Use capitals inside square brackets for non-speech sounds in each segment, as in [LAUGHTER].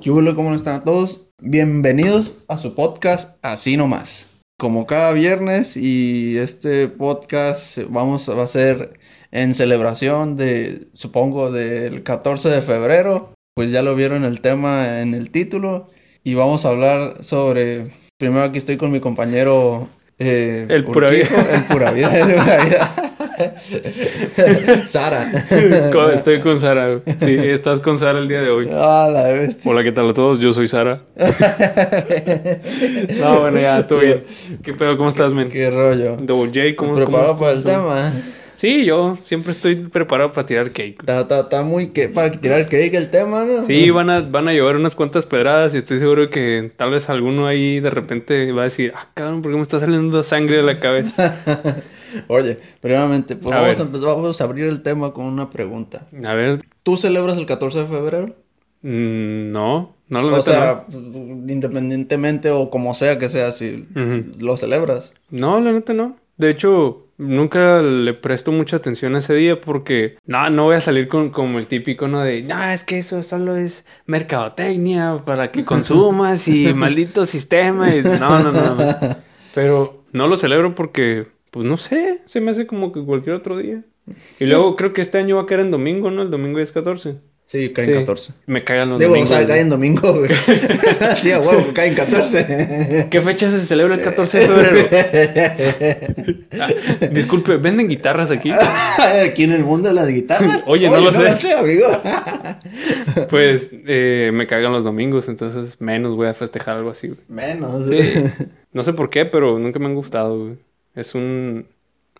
¿Qué hubo? ¿Cómo están todos? Bienvenidos a su podcast Así Nomás. Como cada viernes y este podcast vamos va a ser en celebración de, supongo, del 14 de febrero. Pues ya lo vieron el tema en el título y vamos a hablar sobre... Primero aquí estoy con mi compañero... eh, El pura vida. El pura vida. [LAUGHS] el pura vida. [LAUGHS] Sara. Estoy con Sara. Sí, estás con Sara el día de hoy. Ah, bestia. Hola, ¿qué tal a todos? Yo soy Sara. [LAUGHS] No, bueno, ya, todo bien. ¿Qué pedo? ¿Cómo estás, men? Qué rollo. Double J, ¿cómo, ¿Preparado cómo para el tema? Sí, yo siempre estoy preparado para tirar cake. Está, está, está muy que para tirar cake el tema, ¿no? Sí, van a, van a llover unas cuantas pedradas y estoy seguro que tal vez alguno ahí de repente va a decir, ah, cabrón, ¿por qué me está saliendo sangre de la cabeza? [LAUGHS] Oye, primeramente, pues A vamos a, empezar, vamos a abrir el tema con una pregunta. A ver, ¿Tú celebras el 14 de febrero? mm, no, no lo O sea, independientemente o como sea que sea, si lo celebras. No, la neta no. De hecho, nunca le presto mucha atención a ese día porque no, no voy a salir con como el típico, ¿no? De, no, es que eso solo es mercadotecnia para que consumas y [LAUGHS] maldito sistema. Y... No, no, no, no. Pero no lo celebro porque, pues no sé, se me hace como que cualquier otro día. Y luego creo que este año va a caer en domingo, ¿no? El domingo es 14. Sí, cae en Sí. 14. Me cagan los domingos. o sea, güey. cae en domingo, güey. [LAUGHS] [LAUGHS] sí, a huevo, cae en 14. ¿Qué fecha se celebra el 14 de febrero? Ah, [LAUGHS] disculpe, ¿venden guitarras aquí? Aquí en el mundo de las guitarras. Oye, no lo sé. amigo. Pues eh, me cagan los domingos, entonces menos voy a festejar algo así, güey. Menos. Sí. No sé por qué, pero nunca me han gustado, güey. Es un...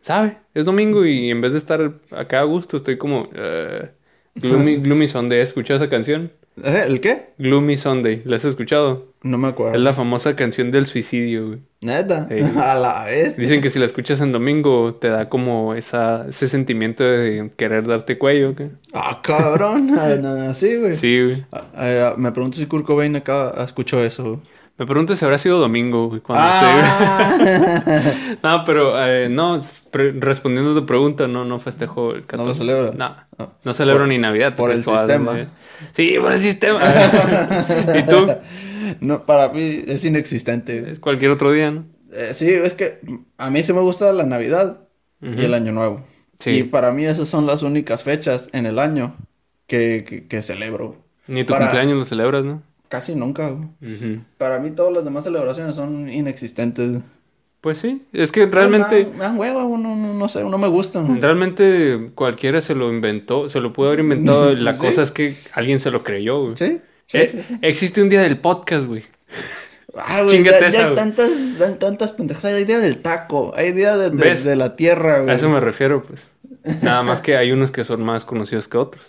¿Sabe? Es domingo y en vez de estar acá a gusto, estoy como... eh, Gloomy, [LAUGHS] Gloomy Sunday. ¿Has escuchado esa canción? ¿Eh? ¿El qué? Gloomy Sunday. ¿La has escuchado? No me acuerdo. Es la famosa canción del suicidio, güey. Neta. Sí. [LAUGHS] A la vez. Dicen que si la escuchas en domingo te da como esa, ese sentimiento de querer darte cuello, ¿qué? Ah, cabrón. [LAUGHS] Ah, sí, güey. Sí, güey. Ah, ah, me pregunto si Kurt Cobain acá escuchó eso. güey. Me pregunto si habrá sido domingo, cuando Ah. se- [LAUGHS] No, pero eh, no, respondiendo a tu pregunta, no, no festejo el 14. ¿No lo celebra? No, Ah. no celebro Por- ni Navidad. por el sistema. Sí, por el sistema. [LAUGHS] ¿Y tú? no, para mí es inexistente. Es cualquier otro día, ¿no? Eh, sí, es que a mí sí me gusta la Navidad y el Año Nuevo. Sí. Y para mí esas son las únicas fechas en el año que, que, que celebro. Ni tu Para- cumpleaños lo celebras, ¿no? Casi nunca. güey. Para mí todas las demás celebraciones son inexistentes. Pues sí, es que realmente... Me dan hueva, no, no, no sé, no me gustan. Realmente cualquiera se lo inventó, se lo pudo haber inventado. [LAUGHS] La Sí. cosa es que alguien se lo creyó, güey. ¿Sí? Sí, Eh, sí. Existe un día del podcast, güey. Ah, güey, ya, ya esa, hay güey. tantas, tan- tantas pendejas. Hay día del taco, hay día de, de- la tierra, A güey. eso me refiero, pues. Nada más que hay unos que son más conocidos que otros.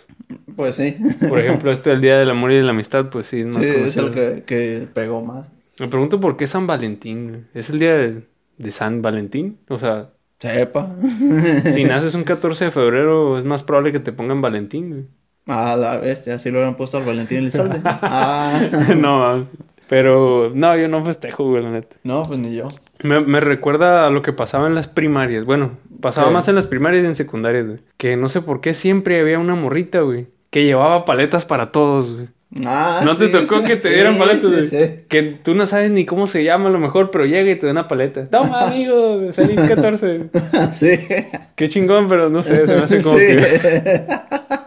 Pues sí. Por ejemplo, este el Día del Amor y de la Amistad, pues sí, es más Sí, es conocido. el que, que pegó más. Me pregunto por qué San Valentín, güey. ¿Es el día de, de San Valentín? O sea, Sepa. si [LAUGHS] naces un 14 de febrero, es más probable que te pongan Valentín, güey. Ah, la bestia, así lo hubieran puesto al Valentín Elizalde. [LAUGHS] Ah. no, pero no, yo no festejo, güey, la neta. No, pues ni yo. Me, me recuerda a lo que pasaba en las primarias. Bueno, pasaba ¿Qué? más en las primarias y en secundarias, güey. Que no sé por qué siempre había una morrita, güey. Que llevaba paletas para todos, güey. Ah, ¿No te tocó que te [LAUGHS] Sí, dieran paletas, sí. Que tú no sabes ni cómo se llama a lo mejor, pero llega y te da una paleta. Toma, amigo, feliz [LAUGHS] 14. Sí. Qué chingón, pero no sé, se me hace como sí. que... [LAUGHS]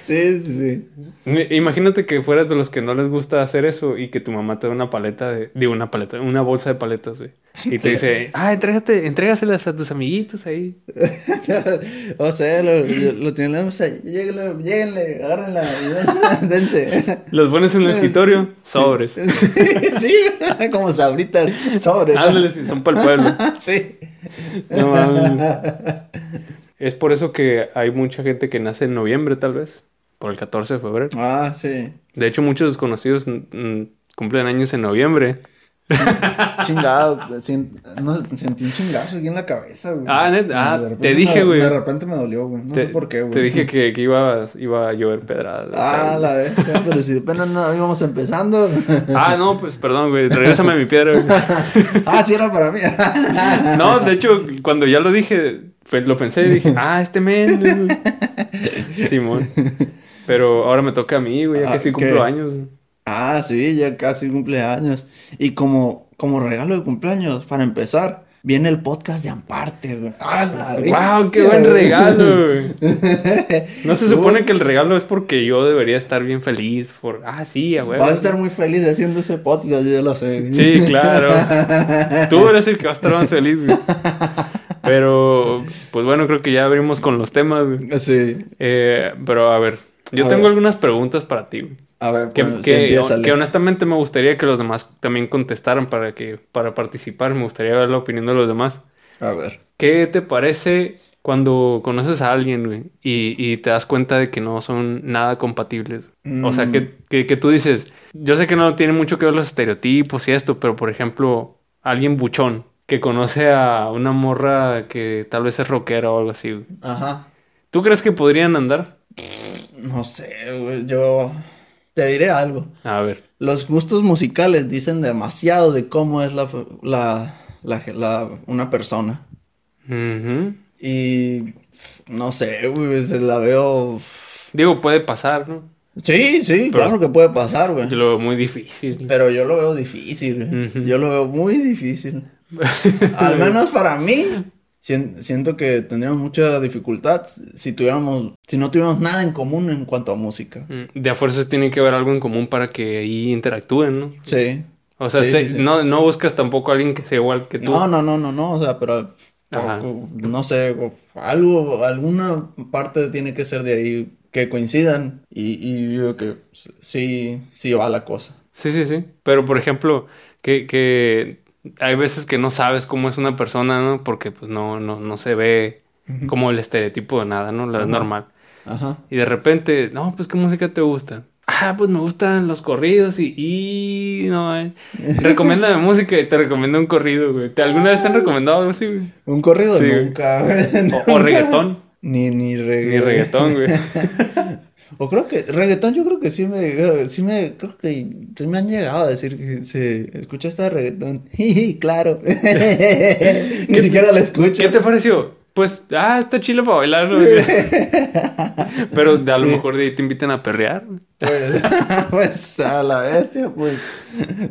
sí, sí, sí. Imagínate que fueras de los que no les gusta hacer eso y que tu mamá te da una paleta de... Digo, una paleta, una bolsa de paletas, güey. Y te dice, [LAUGHS] ah, entrégate, entrégaselas a tus amiguitos ahí. [LAUGHS] o sea, lo, lo, tienen, o sea, lléguenle, lléguenle, agárrenla, [LAUGHS] dense. Los pones en el escritorio, sobres. Sí, como sabritas, sobres. Ándale, sí, son para el pueblo. Sí. No mames. Es por eso que hay mucha gente que nace en noviembre, tal vez. Por el 14 de febrero. Ah, sí. De hecho, muchos desconocidos mm, cumplen años en noviembre. Chingado, sin- no, sentí un chingazo aquí en la cabeza, güey. Ah, neta, ah, te dije, me- güey. De repente me dolió, güey. No te, sé por qué, güey. Te dije que, que iba, iba a llover pedradas. Ah, la vez, pero si apenas no íbamos empezando. Ah, no, pues perdón, güey. Regrésame mi piedra. güey. [LAUGHS] ah, sí era para mí. [LAUGHS] No, de hecho, cuando ya lo dije, pues, lo pensé y dije, ah, este men. güey. [LAUGHS] Simón. Pero ahora me toca a mí, güey, ya Ah, sí ¿qué? cumplo años. Ah, sí, ya casi cumpleaños. Y como, como regalo de cumpleaños, para empezar, viene el podcast de Amparte, güey. ¡Ah, la ¡Wow! ¡Qué buen güey! regalo, güey! [LAUGHS] No se supone que el regalo es porque yo debería estar bien feliz por... Ah, sí, a huevo. Vas a estar muy feliz haciendo ese podcast, yo lo sé. Sí, claro. [LAUGHS] Tú eres el que va a estar más feliz, güey. Pero, pues bueno, creo que ya abrimos con los temas, güey. Sí. Eh, pero a ver, yo A tengo ver. algunas preguntas para ti, güey. A ver, Que, sí, que- honestamente me gustaría que los demás también contestaran para que para participar. Me gustaría ver la opinión de los demás. A ver. ¿Qué te parece cuando conoces a alguien, güey, y, y te das cuenta de que no son nada compatibles? O sea, Mm. que, que, que tú dices, yo sé que no tiene mucho que ver los estereotipos y esto, pero por ejemplo, alguien buchón que conoce a una morra que tal vez es rockera o algo así, güey. Ajá. ¿Tú crees que podrían andar? No sé, güey, yo te diré algo. A ver. Los gustos musicales dicen demasiado de cómo es la, la, la, la- una persona. Ujú. Y no sé, güey, se la veo. Digo, puede pasar, ¿no? Sí, sí, Pero- claro que puede pasar, güey. Yo lo veo muy difícil. Pero yo lo veo difícil, güey. Yo lo veo muy difícil. [LAUGHS] Al menos para mí, sien- siento que tendríamos mucha dificultad si tuviéramos, si no tuviéramos nada en común en cuanto a música. Mm, De a fuerzas tiene que haber algo en común para que ahí interactúen, ¿no? Sí. O sea, Sí, se- sí, sí. No, no buscas tampoco a alguien que sea igual que tú. No, no, no, no, no, o sea, pero o- no sé, algo, alguna parte tiene que ser de ahí que coincidan y, y yo creo que sí, sí va la cosa. Sí, sí, sí. Pero, por ejemplo, que, que hay veces que no sabes cómo es una persona, ¿no? Porque pues no, no, no se ve como el estereotipo de nada, ¿no? Lo Ajá. normal. Ajá. Y de repente, no, pues ¿qué música te gusta? Ah, pues me gustan los corridos y... y no, eh. [LAUGHS] Recomiéndame música y te recomiendo un corrido, güey. ¿Te, ¿Alguna vez te han recomendado algo así, güey? Un corrido Sí, nunca, güey. [LAUGHS] O, o reggaetón. Ni, ni reggaetón. Ni reggaetón, güey. [LAUGHS] O creo que reggaetón yo creo que sí me, sí me, creo que sí me han llegado a decir que se escucha esta de reggaetón. [LAUGHS] claro. [LAUGHS] Ni siquiera la escucho. ¿Qué te pareció? Pues, ah, está chilo para bailar, ¿no? [LAUGHS] Pero de a lo Sí. mejor de ahí te invitan a perrear. Pues, pues a la bestia, pues.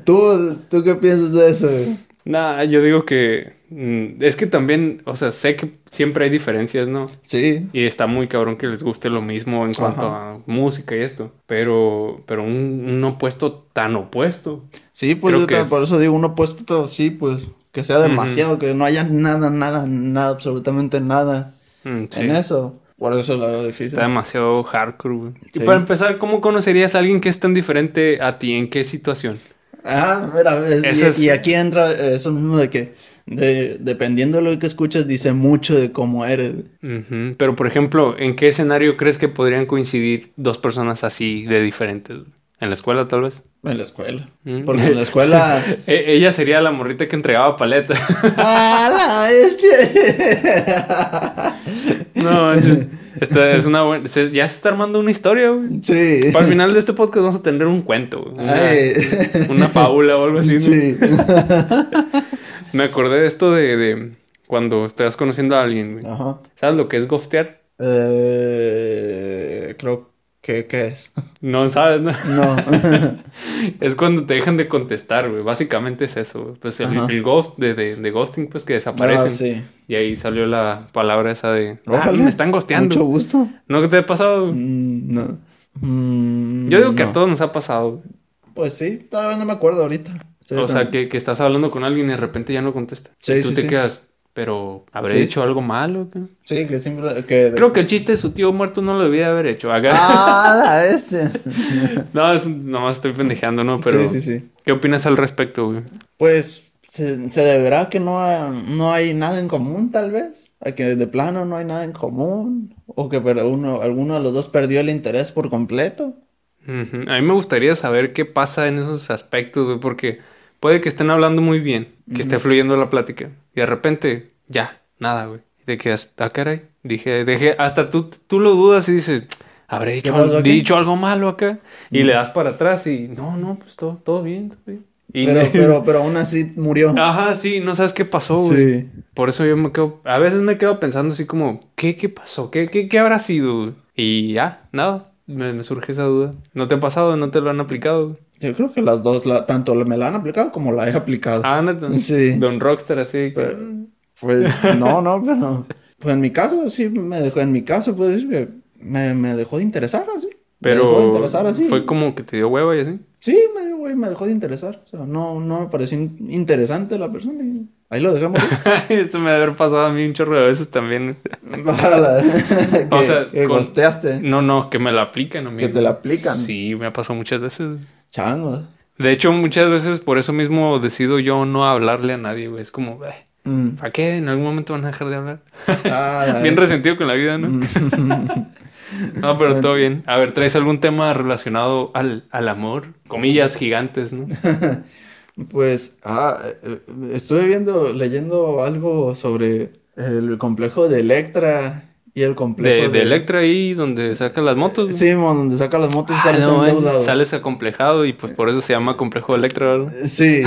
¿Tú, ¿Tú qué piensas de eso? güey? Nah, yo digo que mm, es que también, o sea, sé que siempre hay diferencias, ¿no? Sí. Y está muy cabrón que les guste lo mismo en cuanto a música y esto. Pero, pero un, un opuesto tan opuesto. Sí, pues Creo yo que también es- por eso digo uno puesto todo así, pues que sea demasiado, que no haya nada, nada, nada, absolutamente nada Mm, sí. en eso. Por eso lo veo difícil. Está demasiado hardcore, güey. Y Sí. para empezar, ¿cómo conocerías a alguien que es tan diferente a ti? ¿En qué situación? Ah, mira, es- Ese y, es- y aquí entra eso mismo de que de, dependiendo de lo que escuchas dice mucho de cómo eres. Pero, por ejemplo, ¿en qué escenario crees que podrían coincidir dos personas así de diferentes? ¿En la escuela, tal vez? En la escuela. Mm. Porque en la escuela... [LAUGHS] E- Ella sería la morrita que entregaba paleta. [LAUGHS] ¡Ah, la bestia! [LAUGHS] no, es- esta es una buena... se- Ya se está armando una historia, güey. sí. Para el final de este podcast vamos a tener un cuento, güey. Una, Ay. una fábula o algo así. ¿no? Sí. [LAUGHS] Me acordé de esto de, de cuando estás conociendo a alguien, güey. Ajá. ¿Sabes lo que es ghostear? Eh, creo que... ¿Qué es? No sabes, ¿no? No. [LAUGHS] Es cuando te dejan de contestar, güey. Básicamente es eso, güey. Pues el, ghost de, de, de ghosting, pues que desaparecen. Ah, sí. Y ahí salió la palabra esa de... Ah, me están ghosteando. Mucho gusto. ¿No te ha pasado? Mm, no. Mm, Yo digo que no. a todos nos ha pasado. Pues sí, tal vez no me acuerdo ahorita. Sí, o sea, que, que estás hablando con alguien y de repente ya no contesta. Sí, y tú sí, te sí. quedas, pero ¿habré hecho algo malo? qué?" Sí, que siempre... Que... Creo que el chiste de su tío muerto no lo debía haber hecho. Acá. ¡Ah, la [LAUGHS] ese! No, es, nomás estoy pendejeando, ¿no? Pero, Sí, sí, sí. ¿qué opinas al respecto, güey? Pues se, se deberá que no, hay- no hay nada en común, tal vez. A que de plano no hay nada en común. O que pero uno, alguno de los dos perdió el interés por completo. Ujú. A mí me gustaría saber qué pasa en esos aspectos, güey, porque puede que estén hablando muy bien, que esté fluyendo la plática, y de repente, ya, nada, güey. Y te quedas, ah, caray. Dije, dejé, hasta tú, tú lo dudas y dices, ¿habré ¿Qué dicho, dicho algo malo acá? Y le das para atrás y, no, no, pues todo, todo bien, todo bien. Y Pero, me- pero, [LAUGHS] pero aún así murió. Ajá, sí, no sabes qué pasó, güey. Sí. Por eso yo me quedo, a veces me quedo pensando así como, ¿qué, qué pasó? ¿Qué, qué, qué habrá sido? Y ya, nada, me, me surge esa duda. ¿No te ha pasado? ¿No te lo han aplicado? güey? Yo creo que las dos, la- tanto me la han aplicado como la he aplicado. Ah, neta. [LAUGHS] Sí. Don Rockstar así. Pues, pues, no, no, pero... Pues en mi caso, sí me dejó... En mi caso, pues, me, me dejó de interesar así. Me dejó de Pero interesar así. fue como que te dio hueva y así. Sí, me, dio, güey, me dejó de interesar. O sea, no, no me pareció in- interesante la persona y ahí lo dejamos. [LAUGHS] Eso me debe haber pasado a mí un chorro de veces también. [LAUGHS] [LAUGHS] Que, O sea, que con- gosteaste. No, no, que me la aplican a mí. Que te la aplican. Sí, me ha pasado muchas veces. Chango. De hecho, muchas veces por eso mismo decido yo no hablarle a nadie, güey. Es como, "Eh, Mm. ¿para qué? En algún momento van a dejar de hablar. Ah, bien vez. resentido con la vida, ¿no? No, pero todo bien. A ver, ¿traes algún tema relacionado al, al amor? Comillas gigantes, ¿no? [LAUGHS] Pues, ah, eh, estuve viendo, leyendo algo sobre el complejo de Electra y el complejo De, de Electra ahí, donde saca las motos. Sí, donde saca las motos y Ah, sales no, eh, endeudado. Sales acomplejado y pues por eso se llama complejo de Electra, ¿verdad? Sí.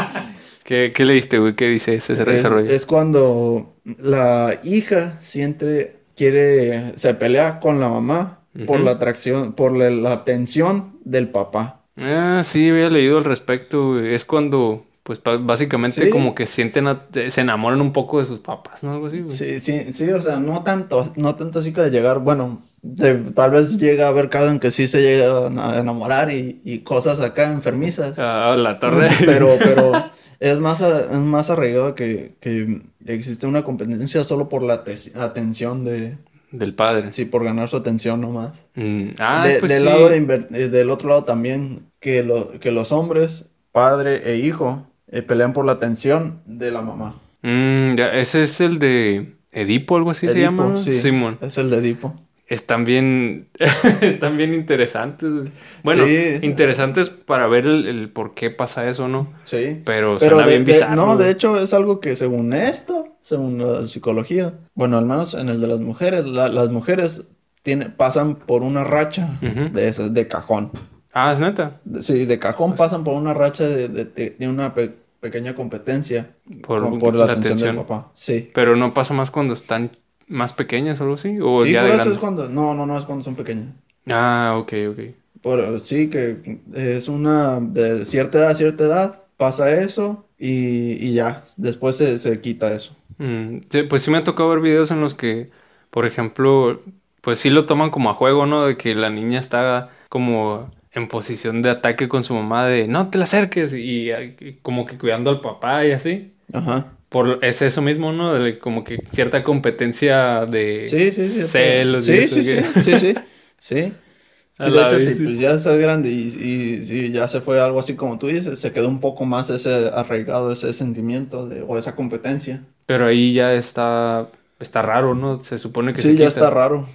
[LAUGHS] ¿Qué, qué leíste, güey? ¿Qué dice ese es, desarrollo? es cuando la hija siempre quiere, se pelea con la mamá por la atracción, por la, la atención del papá. Ah, sí, había leído al respecto. Es cuando, pues básicamente Sí. como que sienten, a- se enamoran un poco de sus papás, ¿no? Algo así, güey. Sí, sí, sí, o sea, no tanto, no tanto así que de llegar, bueno, de- tal vez llega a haber caso en que sí se llega a enamorar y, y cosas acá enfermizas. Ah, la torre. Pero, pero [LAUGHS] es más, es más arraigado que, que existe una competencia solo por la te- atención de, Del padre. sí, por ganar su atención nomás. Mm, Ah, De- pues del, sí. lado de eh, del otro lado también, que, lo- que los hombres, padre e hijo, eh, pelean por la atención de la mamá. Mm, ya, ese es el de Edipo, algo así se llama. Simón. Es el de Edipo. Están bien, [LAUGHS] están bien interesantes. Bueno, Sí. interesantes para ver el, el por qué pasa eso, ¿no? Sí. Pero, Pero suena de- bien de- bizarro. no, de hecho es algo que según esto, según la psicología, bueno, al menos en el de las mujeres, la- las mujeres tiene, pasan por una racha de esas, de cajón. Ah, es neta. Sí, de cajón Pues pasan por una racha de, de- una pe- pequeña competencia Por, la, la atención, del atención. papá. Sí. Pero no pasa más cuando están más pequeñas o algo así. O Sí, ya por de eso es cuando, no, no, no es cuando son pequeños. Ah, ok, ok. Por, sí, que es una, de cierta edad a cierta edad, pasa eso y, y ya, después se, se quita eso. Mm, sí, pues sí me ha tocado ver videos en los que, por ejemplo, pues sí lo toman como a juego, ¿no? De que la niña está como en posición de ataque con su mamá de no te la acerques y, y como que cuidando al papá y así. Ajá. Por, es eso mismo, ¿no? De como que cierta competencia de Sí, sí, sí. celos y Sí, eso, sí, que- sí, sí, sí. [LAUGHS] Sí. Sí, de hecho, sí, sí. pues ya estás grande y, y, sí, ya se fue algo así como tú dices, se quedó un poco más ese arraigado, ese sentimiento de, o esa competencia. Pero ahí ya está, está raro, ¿no? Se supone que Sí, se ya quita. está raro.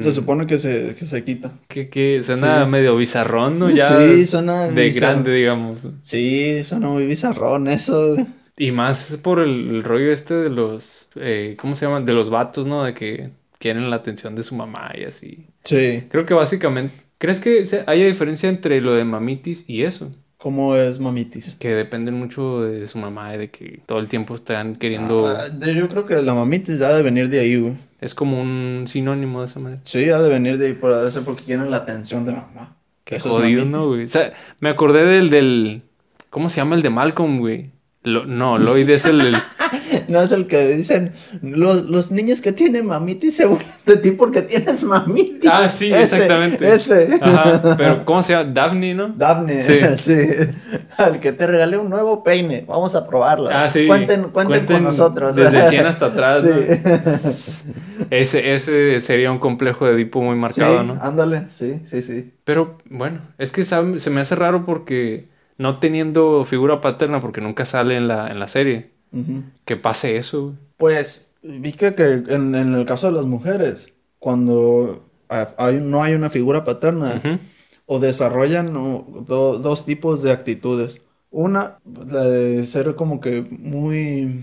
Se Mm. supone que se, que se quita. Que, que suena Sí. medio bizarrón, ¿no? Ya Sí, suena de bizarro. grande, digamos. Sí, suena muy bizarrón eso. Y más por el, el rollo este de los, eh, ¿cómo se llaman? De los vatos, ¿no? De que quieren la atención de su mamá y así. Sí. Creo que básicamente, ¿crees que haya diferencia entre lo de mamitis y eso? ¿Cómo es mamitis? Que dependen mucho de su mamá y de que todo el tiempo están queriendo... Ah, yo creo que la mamitis ha de venir de ahí, güey. Es como un sinónimo de esa manera. Sí, ha de venir de ahí por eso porque quieren la atención de la mamá. Qué jodido. ¿no, güey? O sea, me acordé del, del... ¿Cómo se llama el de Malcolm, güey? Lo- no, Lloyd es el... el- [LAUGHS] No es el que dicen, los, los niños que tienen mamitis se burlan de ti porque tienes mamitis. Ah, sí, Ese, exactamente. Ese. Ajá, pero ¿cómo se llama? Daphne, ¿no? Daphne, Sí. [LAUGHS] sí. Al que te regalé un nuevo peine. Vamos a probarlo. Ah, sí. Cuenten, cuenten, con nosotros. Desde [LAUGHS] el 100 hasta atrás, Sí. Ese, ese sería un complejo de Edipo muy marcado, Sí, ¿no? ándale. Sí, sí, sí. Pero bueno, es que se me hace raro porque no teniendo figura paterna, porque nunca sale en la, en la serie, que pase eso. Pues vi que, que en, en el caso de las mujeres, cuando ha- hay- no hay una figura paterna, o desarrollan do- dos tipos de actitudes. Una, la de ser como que muy...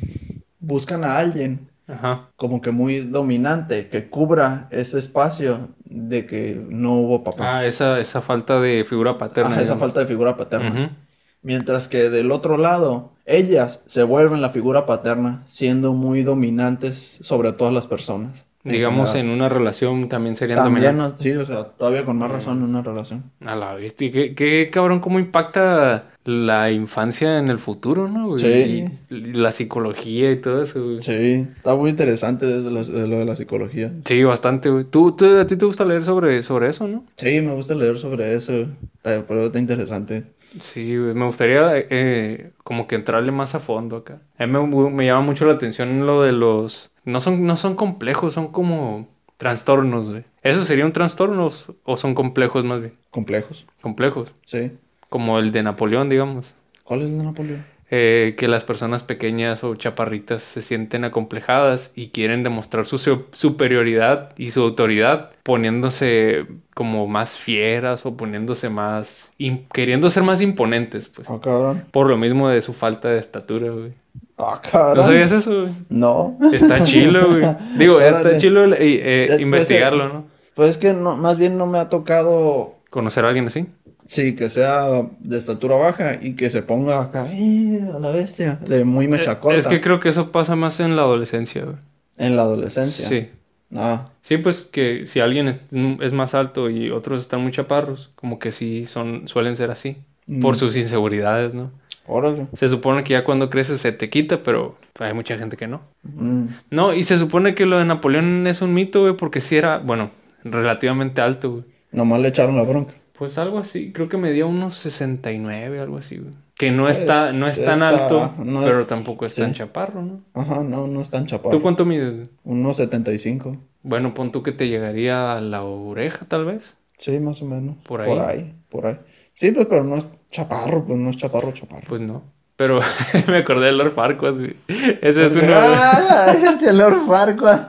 buscan a alguien Ajá. como que muy dominante, que cubra ese espacio de que no hubo papá. Ah, esa, esa falta de figura paterna. Esa falta de figura paterna. Mientras que del otro lado, ellas se vuelven la figura paterna, siendo muy dominantes sobre todas las personas. Digamos, en una relación también serían También, dominantes. no- sí, o sea, todavía con más razón en una relación. A la bestia. ¿Qué, qué cabrón, cómo impacta la infancia en el futuro, ¿no? güey? Sí. Y, la psicología y todo eso, güey. Sí, Sí, está muy interesante desde lo, de lo de la psicología. bastante, güey. ¿Tú, tú, a ti te gusta leer sobre, sobre eso, ¿no? Sí, me gusta leer sobre eso, pero está interesante. Sí. Me gustaría eh, como que entrarle más a fondo acá. A mí me, me llama mucho la atención lo de los... No son, no son complejos, son como trastornos, güey. ¿Eso sería un trastorno o son complejos más bien? Complejos, Complejos. sí. Como el de Napoleón, digamos. ¿Cuál es el de Napoleón? eh, que las personas pequeñas o chaparritas se sienten acomplejadas y quieren demostrar su- superioridad y su autoridad poniéndose como más fieras o poniéndose más... queriendo ser más imponentes, pues. Ah, cabrón. Por lo mismo de su falta de estatura, güey. Ah, cabrón. ¿No sabías eso, güey? No. Está chilo, güey. [LAUGHS] Digo, está chilo eh, eh, pues, investigarlo, eh, ¿no? Pues es que no, más bien no me ha tocado, Conocer a alguien así. sí, que sea de estatura baja y que se ponga acá, ¡eh! a la bestia, de muy mecha Eh, corta Es que creo que eso pasa más en la adolescencia, güey. en la adolescencia. Sí. Ah, Sí, pues que si alguien es, es más alto y otros están muy chaparros, como que sí son, suelen ser así. Por Mm. sus inseguridades, ¿no? órale. Se supone que ya cuando creces se te quita, pero hay mucha gente que no. Mm, No, y se supone que lo de Napoleón es un mito, güey, porque sí era, bueno, relativamente alto, güey. Nomás le echaron la bronca. Pues algo así, creo que medía unos 69, algo así, güey. Que no está, no es tan está- alto, no pero es- tampoco es sí. tan chaparro, ¿no? Ajá, no, no es tan ¿Tú chaparro. cuánto mides? Unos 75. Bueno, pon tú que te llegaría a la oreja, tal vez. Sí, más o menos. Por ahí. Por ahí, por ahí. Sí, pues, pero no es chaparro, pues no es chaparro, chaparro. Pues no. Pero [LAUGHS] me acordé de Lord Farquaad. güey. Ese es uno. ¡Ah! Este Lord Farquaad.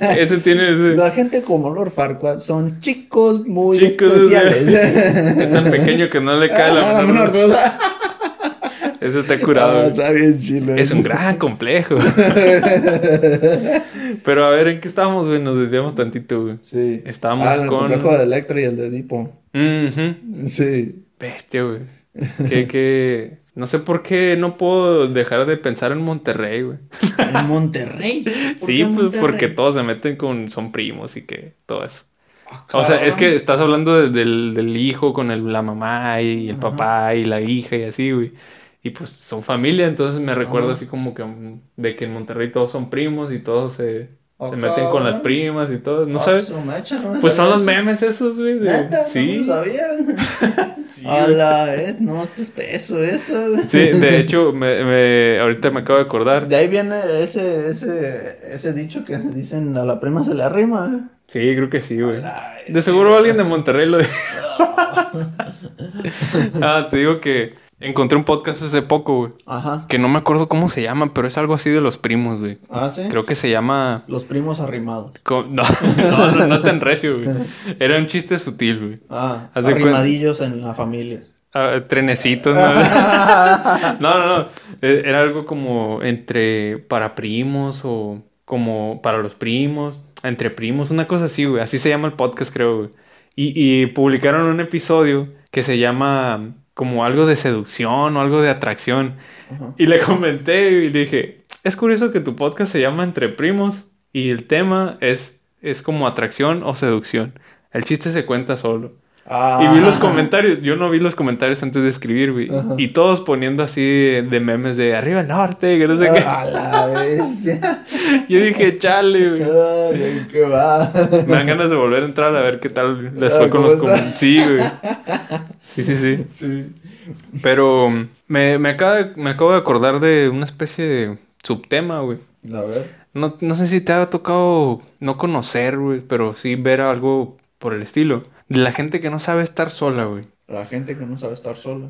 [LAUGHS] Ese tiene. Ese, La gente como Lord Farquaad son chicos muy Chicos, especiales. [LAUGHS] es tan pequeño que no le cae Ah, la menor. duda. Ese está Ah, curado. güey. está bien chilo. Es un gran complejo. Pero a ver, ¿en qué estábamos, güey? Nos desviamos tantito, güey. Sí. Estábamos ah, el con- complejo de Electra y el de Edipo. Sí. Bestia, güey. Que, que... No sé por qué no puedo dejar de pensar en Monterrey, güey. En Monterrey. ¿Por Sí, pues Monterrey? porque todos se meten con... Son primos y que... Todo eso. Ah, O sea, es que estás hablando de- del, del hijo con el- la mamá y el Ajá. papá y la hija y así, güey. Y pues son familia, entonces me recuerdo así como que mm, de que en Monterrey todos son primos y todos se, se meten con las primas y todo. ¿No Ah, sabes? Pues son los memes esos, güey. Sí. no sabía. [LAUGHS] Sí, A la vez, no, este es peso eso. güey. Sí, de hecho, me, me- ahorita me acabo de acordar. De ahí viene ese, ese, ese dicho que dicen a la prima se le arrima. Sí, creo que sí, güey. De seguro alguien de Monterrey lo dijo. [LAUGHS] ah, te digo que encontré un podcast hace poco, güey. Ajá. Que no me acuerdo cómo se llama, pero es algo así de los primos, güey. Ah, sí. Creo que se llama... Los primos arrimados. No, [LAUGHS] no, no, no tan recio, güey. Era un chiste sutil, güey. Ah, Haz arrimadillos en la familia. Ah, trenecitos, ¿no? [LAUGHS] No, no, no. Eh, Era algo como entre para primos o como para los primos, entre primos, una cosa así, güey. Así se llama el podcast, creo, güey. Y, y publicaron un episodio que se llama como algo de seducción o algo de atracción. Y le comenté y le dije, es curioso que tu podcast se llama Entre Primos y el tema es, es como atracción o seducción. El chiste se cuenta solo. Ah. Y vi los comentarios, yo no vi los comentarios antes de escribir, güey. Ajá. Y todos poniendo así de, de memes de arriba norte, que no sé qué. A la bestia. [LAUGHS] Yo dije, chale, güey. Ay, ¿qué va? Me dan ganas de volver a entrar a ver qué tal les Ah, fue con ¿cómo los comentarios. Sí, güey. Sí, sí, sí. Sí. Pero me, me, acaba me acabo de acordar de una especie de subtema, güey. A ver. No, no sé si te ha tocado no conocer, güey, pero sí ver algo por el estilo. De la gente que no sabe estar sola, güey. La gente que no sabe estar sola.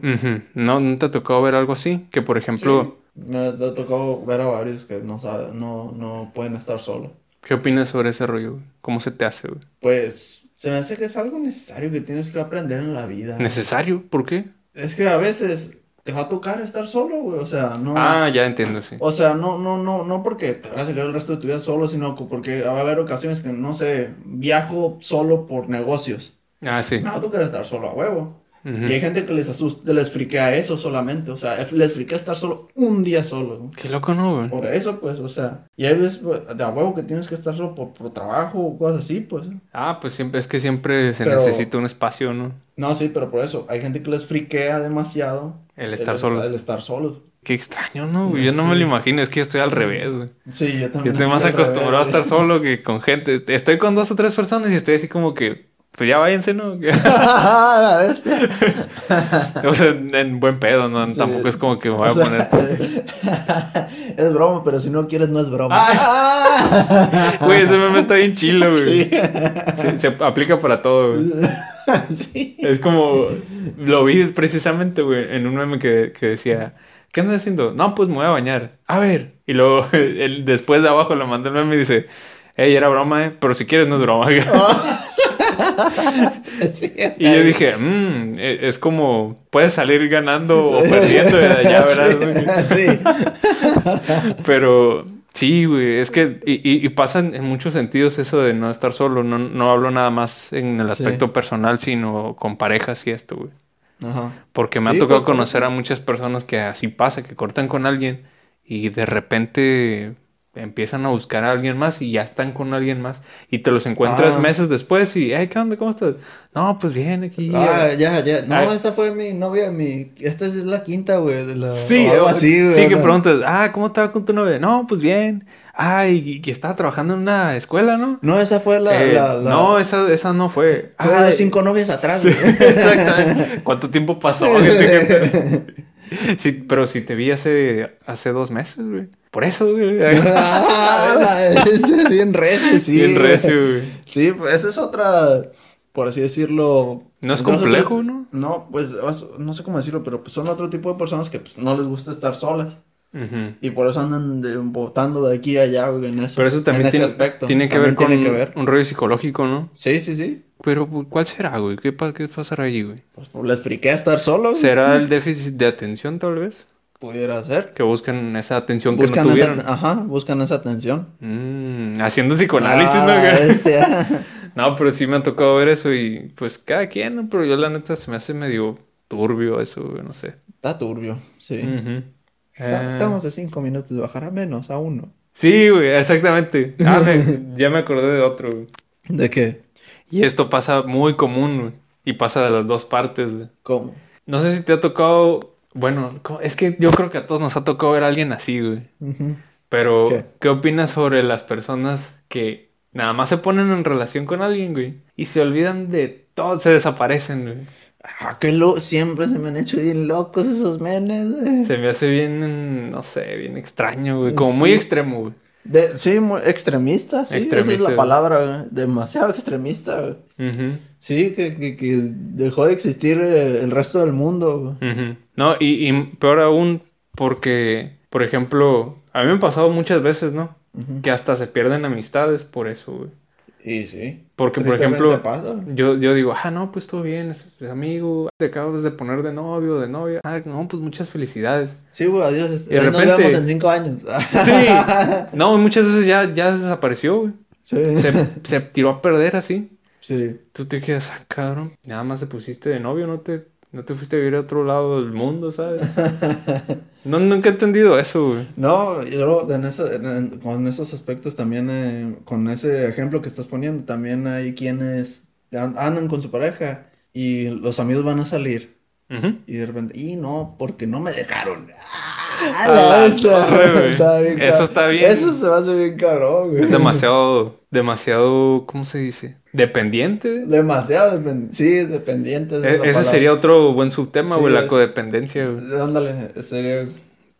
¿No, ¿No te ha tocado ver algo así? Que por ejemplo, Sí, me ha tocado ver a varios que no saben, no, no pueden estar solos. ¿qué opinas sobre ese rollo, güey? ¿Cómo se te hace, güey? Pues se me hace que es algo necesario que tienes que aprender en la vida. ¿Necesario? ¿Por qué? Es que a veces te va a tocar estar solo, güey. O sea, no. Ah, ya entiendo, sí. O sea, no, no, no, no porque te vas a quedar el resto de tu vida solo, sino porque va a haber ocasiones que, no sé, viajo solo por negocios. Ah, sí. Va a tocar estar solo a huevo. Y hay gente que les asusta, les friquea eso solamente. O sea, les friquea estar solo un día solo. ¿no? Qué loco, ¿no, güey? Por eso, pues, o sea. Y hay veces pues, de a huevo que tienes que estar solo por, por trabajo o cosas así, pues. Ah, pues siempre, es que siempre se Pero- necesita un espacio, ¿no? No, sí, pero por eso. Hay gente que les friquea demasiado. El estar solo. El estar solos. Qué extraño, ¿no? güey? Yo no me lo imagino, es que yo estoy al revés, güey. Sí, yo también. estoy más al revés, acostumbrado a estar solo que con gente. Estoy con dos o tres personas y estoy así como que, pues ya váyanse, ¿no? [LAUGHS] [LAUGHS] O sea, en buen pedo, ¿no? Sí, Tampoco es como que me voy a poner. [LAUGHS] es broma, pero si no quieres, no es broma. Güey, ese meme está bien chilo, güey. Sí. Sí, se aplica para todo, güey. sí. Es como, lo vi precisamente, güey, en un meme que, que decía, ¿qué andas haciendo? No, pues me voy a bañar. A ver. Y luego, el, después de abajo le mandó el meme y dice, hey, era broma, eh, pero si quieres no es broma. [LAUGHS] Y yo dije, mmm, es como, puedes salir ganando o perdiendo de allá, ¿verdad? Sí. [LAUGHS] Pero sí, güey, es que, y, y, y pasa en, muchos sentidos eso de no estar solo. No, no hablo nada más en el Sí. aspecto personal, sino con parejas y esto, güey. Ajá. Porque me Sí, ha tocado pues, conocer a muchas personas que así pasa, que cortan con alguien y de repente empiezan a buscar a alguien más y ya están con alguien más y te los encuentras Ah. meses después y, hey, ¿qué onda? ¿Cómo estás? No, pues bien, aquí. Ah, eh". ya, ya. No, Ah. esa fue mi novia, mi... Esta es la quinta, güey, de la... Sí, o así, güey. sí, que preguntas, ah, ¿cómo estaba con tu novia? No, pues bien. Ah, y, y estaba trabajando en una escuela, ¿no? No, esa fue la... Eh, la, la- No, esa, esa no fue. Fue Ah, de cinco novias atrás, güey. [LAUGHS] Exactamente. ¿Cuánto tiempo pasó? [LAUGHS] Sí, pero si te vi hace, hace dos meses, güey. Por eso, güey. Ah, [LAUGHS] [LAUGHS] es bien recio, sí. Bien recio, güey. Sí, pues esa es otra, por así decirlo. No es complejo, ¿no? No, pues no sé cómo decirlo, pero pues son otro tipo de personas que pues no les gusta estar solas. Y por eso andan de- botando de aquí a allá, güey, en eso. Pero eso también en ese tiene, aspecto. tiene que También ver con que un- ver. un rollo psicológico, ¿no? Sí, sí, sí. Pero, pues, ¿cuál será, güey? ¿Qué, pa- qué pasará ahí, güey? Pues, pues, les friquea estar solos. ¿Será el [LAUGHS] déficit de atención, tal vez? Pudiera ser. Que buscan esa atención que no esa, tuvieron. ajá, buscan esa atención. Mm, haciendo psicoanálisis, Ah, ¿no? [LAUGHS] este, [LAUGHS] No, pero sí me ha tocado ver eso y pues cada quien, ¿no? Pero yo la neta se me hace medio turbio eso, güey, no sé. está turbio, sí. Eh, Estamos de cinco minutos de bajar a menos, a uno. Sí, güey, exactamente. Ah, me- [LAUGHS] ya me acordé de otro, güey. ¿De qué? Y esto pasa muy común, güey. Y pasa de las dos partes, güey. ¿Cómo? No sé si te ha tocado... Bueno, es que yo creo que a todos nos ha tocado ver a alguien así, güey. Pero, ¿Qué? ¿qué, opinas sobre las personas que nada más se ponen en relación con alguien, güey? Y se olvidan de todo, se desaparecen, güey. Ah, que lo... siempre se me han hecho bien locos esos menes. güey. Se me hace bien, no sé, bien extraño, güey. Como muy extremo, güey. De- sí, muy extremista, sí. Esa es la palabra. Demasiado extremista, Sí, que, que, que dejó de existir eh, el resto del mundo. No, y, y peor aún, porque, por ejemplo, a mí me ha pasado muchas veces, ¿no? Que hasta se pierden amistades por eso, güey. Y sí. Porque, por ejemplo, pasa. yo, yo digo, ah, no, pues todo bien, es, es amigo, te acabas de poner de novio, de novia. Ah, no, pues muchas felicidades. Sí, güey, adiós. Y de Ahí Nos repente- vemos en cinco años. Sí. No, muchas veces ya, ya desapareció, güey. sí. Se, se tiró a perder así. Sí. Tú te quedas, ah, cabrón. Nada más te pusiste de novio, no te, no te fuiste a vivir a otro lado del mundo, ¿sabes? [LAUGHS] No, nunca he entendido eso, güey. No, y luego en eso- en- con esos aspectos también, eh, con ese ejemplo que estás poniendo, también hay quienes an- andan con su pareja y los amigos van a salir Ujú. y de repente, y no, porque no me dejaron. A ¡Ah. Está bien Eso está bien. Eso se me hace bien cabrón, güey. Es demasiado, demasiado, ¿cómo se dice? Dependiente. Demasiado, depen- sí, dependiente. es E- ese palabra. sería otro buen subtema, Sí, güey, la codependencia, güey. Ándale, sería...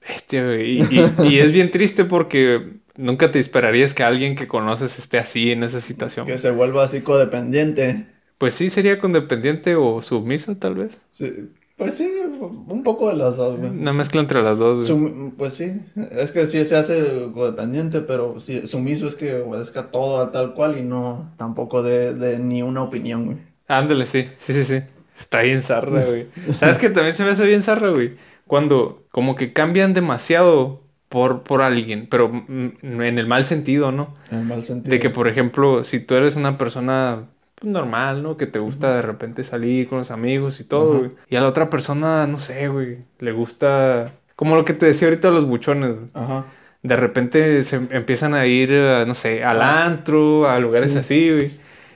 Bestia, güey. Y, y- y es bien triste porque nunca te esperarías que alguien que conoces esté así en esa situación. que se vuelva así codependiente. Pues sí, sería condependiente o sumiso, tal vez. Sí, pues sí, un poco de las dos, güey. Una mezcla entre las dos, güey. Pues sí, es que sí se hace codependiente, pero sí, sumiso es que obedezca todo tal cual y no tampoco de, de ni una opinión, güey. Ándale, sí, sí, sí, sí. Está bien zarra, güey. ¿Sabes que también se me hace bien zarra, güey? Cuando como que cambian demasiado por, por alguien, pero mm, en el mal sentido, ¿no? En el mal sentido. De que, por ejemplo, si tú eres una persona normal, ¿no? Que te gusta de repente salir con los amigos y todo, güey. Y a la otra persona, no sé, güey, le gusta... Como lo que te decía ahorita los buchones, güey. Ajá. De repente se empiezan a ir, a, no sé, al Ah. antro, a lugares Sí. así, güey.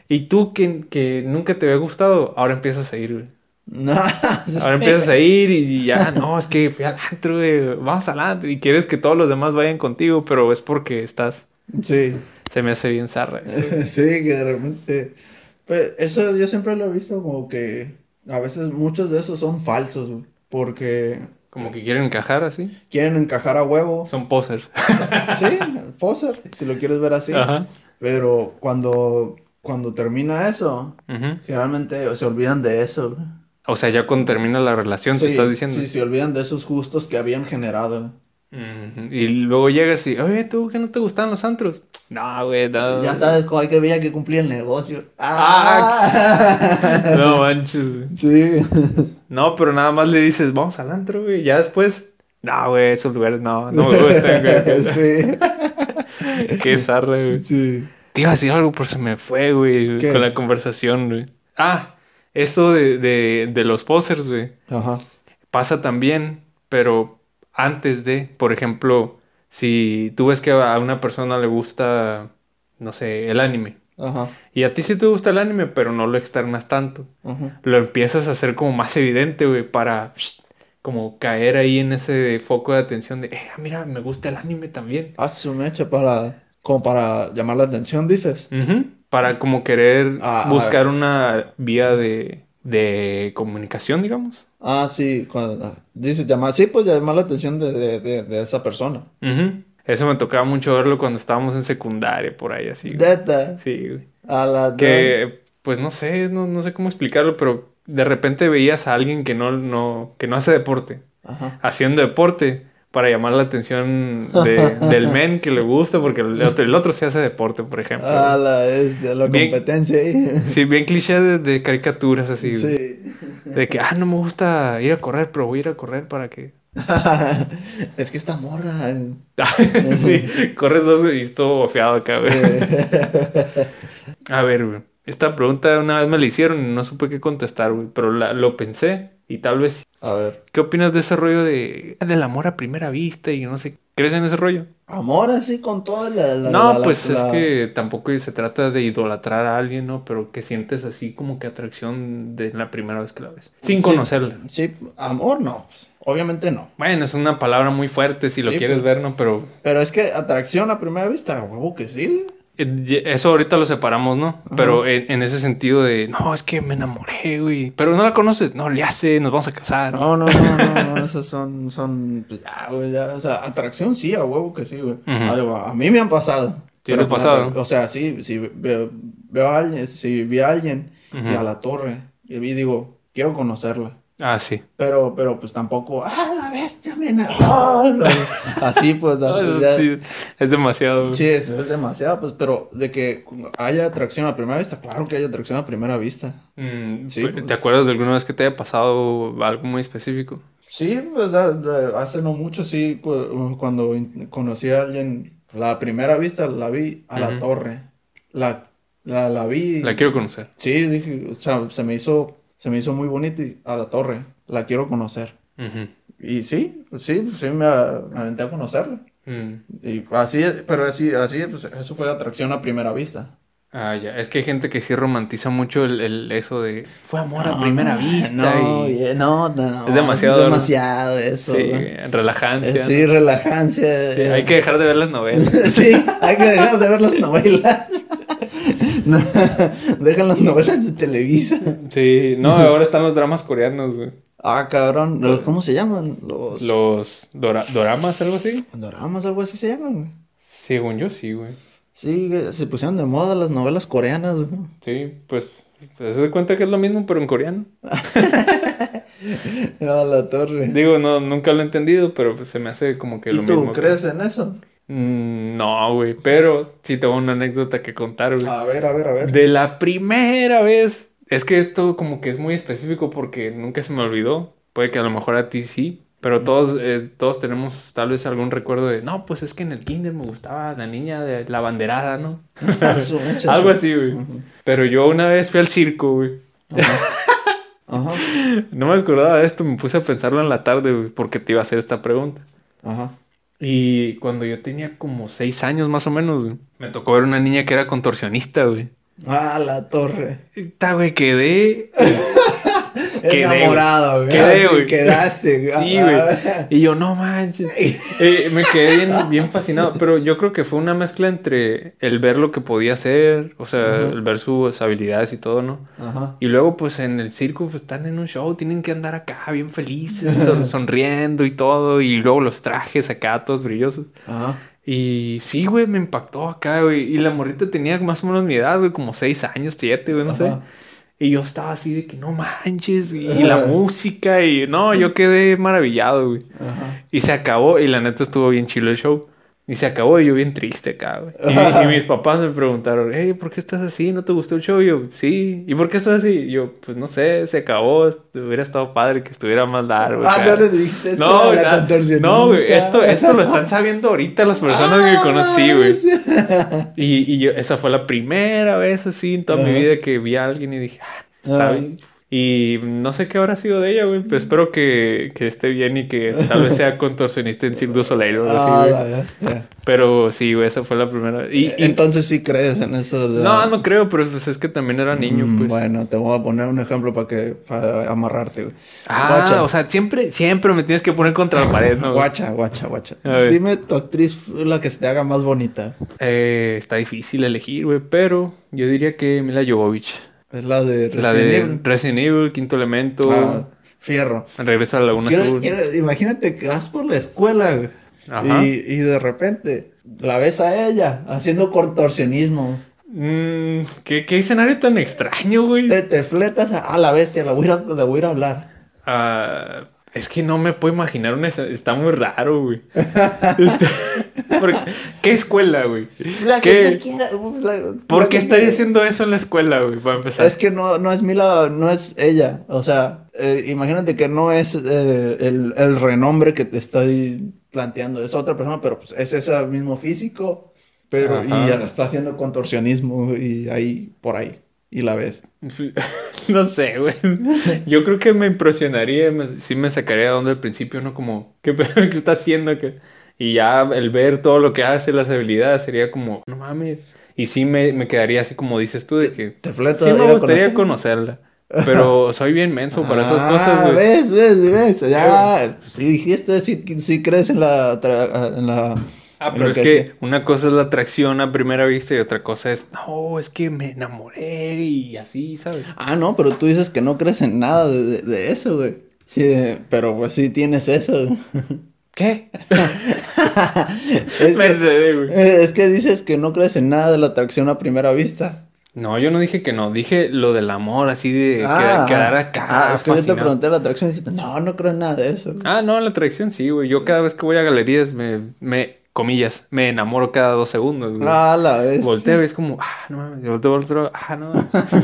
Y tú que, que nunca te había gustado, ahora empiezas a ir, güey. No, [LAUGHS] Ahora empiezas a ir y ya, no, es que fui al antro, güey, vamos al antro. Y quieres que todos los demás vayan contigo, pero es porque estás, Sí. se me hace bien zarra eso. [LAUGHS] Sí, que de repente. Pues eso yo siempre lo he visto como que a veces muchos de esos son falsos, güey. Porque Como que quieren encajar así. quieren encajar a huevo. Son posers. [LAUGHS] Sí, poser, si lo quieres ver así. Ajá. Pero cuando, cuando termina eso, generalmente se olvidan de eso. güey. O sea, ya cuando termina la relación, te estás diciendo. Sí, se olvidan de esos gustos que habían generado. Y luego llegas y, oye, ¿tú que no te gustan los antros? No, güey, no. Ya sabes cuál que veía que cumplía el negocio. Ah, [LAUGHS] No manches, güey. Sí. [LAUGHS] No, pero nada más le dices, vamos al antro, güey. Ya después, no, güey, esos lugares no, no me gustan, güey. [LAUGHS] sí. Qué zarra, güey. Sí. Te iba a decir algo, pero se me fue, güey, ¿Qué? con la conversación, güey. Ah, esto de, de, de los posers, güey. Ajá. Pasa también, pero antes de, por ejemplo, si tú ves que a una persona le gusta, no sé, el anime. Ajá. Y a ti sí te gusta el anime, pero no lo externas tanto. Ajá. Lo empiezas a hacer como más evidente, güey, para psh, como caer ahí en ese foco de atención de, eh, mira, me gusta el anime también. Haz su mecha para, como para llamar la atención, dices. Para como querer Ah, ah. buscar una vía de, de comunicación, digamos. Ah, sí, cuando dices llamar, sí, pues llamar la atención de, de, de, de esa persona. Ujú. Eso me tocaba mucho verlo cuando estábamos en secundaria, por ahí así. Neta. Sí, güey. A la Que, pues no sé, no, no sé cómo explicarlo, pero de repente veías a alguien que no, no, que no hace deporte, Ajá. haciendo deporte para llamar la atención de- [LAUGHS] del men que le gusta, porque el otro, el otro sí hace deporte, por ejemplo. A la, la Bien. competencia ahí. [LAUGHS] Sí, bien cliché de, de caricaturas así. Sí. De que, ah, no me gusta ir a correr, pero voy a ir a correr para que... [LAUGHS] es que esta morra. sí, corres dos y estuvo fiado acá, güey. eh, A ver, güey. Esta pregunta una vez me la hicieron y no supe qué contestar, güey. Pero la- lo pensé y tal vez... a ver. ¿Qué opinas de ese rollo de... del amor a primera vista y no sé... ¿Crees en ese rollo? Amor así con toda la. la- no, la- pues es que tampoco se trata de idolatrar a alguien, ¿no? Pero que sientes así como que atracción de la primera vez que la ves. Sin Sí. conocerla. Sí, amor no. pues, obviamente no. Bueno, es una palabra muy fuerte si lo quieres pues. ver, ¿no? Pero Pero es que atracción a primera vista, huevo que sí. Eh, eso ahorita lo separamos, ¿no? Pero en, en ese sentido de, no, es que me enamoré, güey. Pero no la conoces. No, le hace, nos vamos a casar. No, no, no, no, no, [LAUGHS] esas son, son, pues, ya, güey, ya, o sea, atracción sí, a huevo que sí, güey. A, a mí me han pasado. ¿Te han pues, pasado? O sea, sí, si veo, veo a alguien, si vi a alguien y a la torre, y vi, digo, quiero conocerla. Ah, sí. Pero, pero, pues tampoco, ah, la bestia me enamoró. [LAUGHS] Así, pues, No, ya- sí, es demasiado. Sí, eso es demasiado, pues, pero de que haya atracción a primera vista, claro que hay atracción a primera vista. Mm, Sí, pues, pues. ¿Te acuerdas de alguna vez que te haya pasado algo muy específico? Sí, pues hace no mucho, sí, cu- cuando conocí a alguien, la primera vista la vi a la torre. La, la, la vi. La quiero conocer. Sí, dije, o sea, se me hizo, se me hizo muy bonita y a la torre. La quiero conocer. Ujú. Y sí, sí, sí me, a- me aventé a conocerla. Mm. Y así, pero así, así, pues eso fue atracción a primera vista. Ah, ya. Es que hay gente que sí romantiza mucho el, el- eso de fue amor a No, primera no, vista. No, y... bien, no, no, Es demasiado- Es demasiado eso. Sí, ¿no? relajancia. Eh, Sí, ¿no? relajancia. Sí, hay que dejar de ver las novelas. [LAUGHS] Sí, hay que dejar de ver las novelas. [LAUGHS] [LAUGHS] No, dejan las novelas de Televisa. Sí, no, [LAUGHS] ahora están los dramas coreanos, güey. Ah, cabrón. ¿los- ¿Cómo se llaman? Los... Los dora- doramas, algo así. Doramas, algo así se llaman, güey. Según yo, sí, güey. Sí, se pusieron de moda las novelas coreanas, güey. Sí, pues, pues se da cuenta que es lo mismo, pero en coreano. [LAUGHS] A la torre. Digo, no, nunca lo he entendido, pero pues, se me hace como que ¿Y lo tú mismo. que- crees en eso? Mm, no, güey, pero sí tengo una anécdota que contar, güey. A ver, a ver, a ver. De la primera vez. Es que esto como que es muy específico porque nunca se me olvidó. Puede que a lo mejor a ti sí. Pero todos, eh, todos tenemos tal vez algún recuerdo de, no, pues es que en el kinder me gustaba la niña de la banderada, ¿no? [LAUGHS] [LAUGHS] Algo sí. así, güey. Pero yo una vez fui al circo, güey. Ajá. [LAUGHS] No me acordaba de esto, me puse a pensarlo en la tarde, güey, porque te iba a hacer esta pregunta. Ajá. Y cuando yo tenía como seis años más o menos, güey, me tocó ver una niña que era contorsionista, güey. Ah, la torre. Esta, güey, quedé. Quedé, Enamorado, güey. Quedé, güey. Quedaste, güey. Sí, güey. Y yo, no manches. [LAUGHS] Eh, me quedé bien, bien fascinado. Pero yo creo que fue una mezcla entre el ver lo que podía hacer, o sea, Ajá. el ver sus habilidades y todo, ¿no? Ajá. Y luego, pues en el circo, pues están en un show, tienen que andar acá bien felices, son- [LAUGHS] sonriendo y todo. Y luego los trajes acá, todos brillosos. Ajá. Y sí, güey, me impactó acá, güey. Y la morrita tenía más o menos mi edad, güey, como seis años, siete, güey, no sé. Y yo estaba así de que no manches, y, y la música, y no, yo quedé maravillado, güey. Ajá. Y se acabó, y la neta estuvo bien chilo el show. Y se acabó, y yo bien triste acá, güey. Y, y mis papás me preguntaron, hey, ¿por qué estás así? ¿No te gustó el show? Y yo, sí. ¿Y por qué estás así? Y yo, pues no sé, se acabó. Hubiera estado padre que estuviera más largo. Ah, acá". no le dijiste esto No, la no, güey, esto, esto lo están sabiendo ahorita las personas Ah, que conocí, güey. Y, y yo, esa fue la primera vez así en toda mi vida que vi a alguien y dije, ah, está Ah. bien. Y no sé qué habrá sido de ella, güey. Pero espero que, que esté bien y que tal vez sea contorsionista en Cirque du Soleil o algo Ah, así, la güey. Pero sí, güey, esa fue la primera. Y, y- Entonces sí crees en eso de... no, no creo, pero pues es que también era niño, Mm, pues. Bueno, te voy a poner un ejemplo para que para amarrarte, güey. ah, guacha. o sea, siempre, siempre me tienes que poner contra la pared, ¿no? güey? Guacha, guacha, guacha. Dime tu actriz la que se te haga más bonita. Eh, está difícil elegir, güey, pero yo diría que Mila Jovovich. Es la de La Resident de Evil. Resident Evil, Quinto Elemento, Ah, fierro. Regreso a la Laguna Quiero- Azul. quiero- imagínate que vas por la escuela, güey. Ajá. Y, y de repente la ves a ella haciendo contorsionismo. Mm, ¿qué, qué escenario tan extraño, güey. Te, te fletas a, a la bestia, la voy a, la voy a hablar. Ah, es que no me puedo imaginar una Está muy raro, güey. [LAUGHS] Este- ¿Qué escuela, güey? La ¿Qué? que tú quieras. la- ¿Por la qué estaría haciendo eso en la escuela, güey? Para empezar. Es que no, no es Mila, no es ella. O sea, eh, imagínate que no es eh, el, el renombre que te estoy planteando. Es otra persona, pero pues es ese mismo físico. Pero, y ya está haciendo contorsionismo y ahí, por ahí. Y la ves. [LAUGHS] No sé, güey. Yo creo que me impresionaría, me- sí me sacaría de onda al principio, ¿no? Como, ¿qué pedo [LAUGHS] que está haciendo? Y ya el ver todo lo que hace, las habilidades, sería como, no mames. Y sí me, me quedaría así como dices tú, de que Te fleta sí me gustaría conocerla. [LAUGHS] Pero soy bien menso para esas Ah, cosas, güey. ves, ves, ves. Ya, si dijiste, si, si crees en la, en la... Ah, pero es que una cosa es la atracción a primera vista y otra cosa es, no, es que me enamoré y así, ¿sabes? Ah, no, pero tú dices que no crees en nada de, de- de eso, güey. Sí, pero pues sí tienes eso. [LAUGHS] ¿Qué? es, [LAUGHS] Me que, enredé, güey. es que dices que no crees en nada de la atracción a primera vista. No, yo no dije que no, dije lo del amor, así de Ah, que- quedar acá. Ah, es que yo te fascinado. pregunté la atracción y dijiste, no, no creo en nada de eso. Ah, no, la atracción sí, güey. Yo cada vez que voy a galerías me, me comillas, me enamoro cada dos segundos, güey. Ah, la bestia. Volteo y es como, ah, no mames, volteo, volteo, ah, no.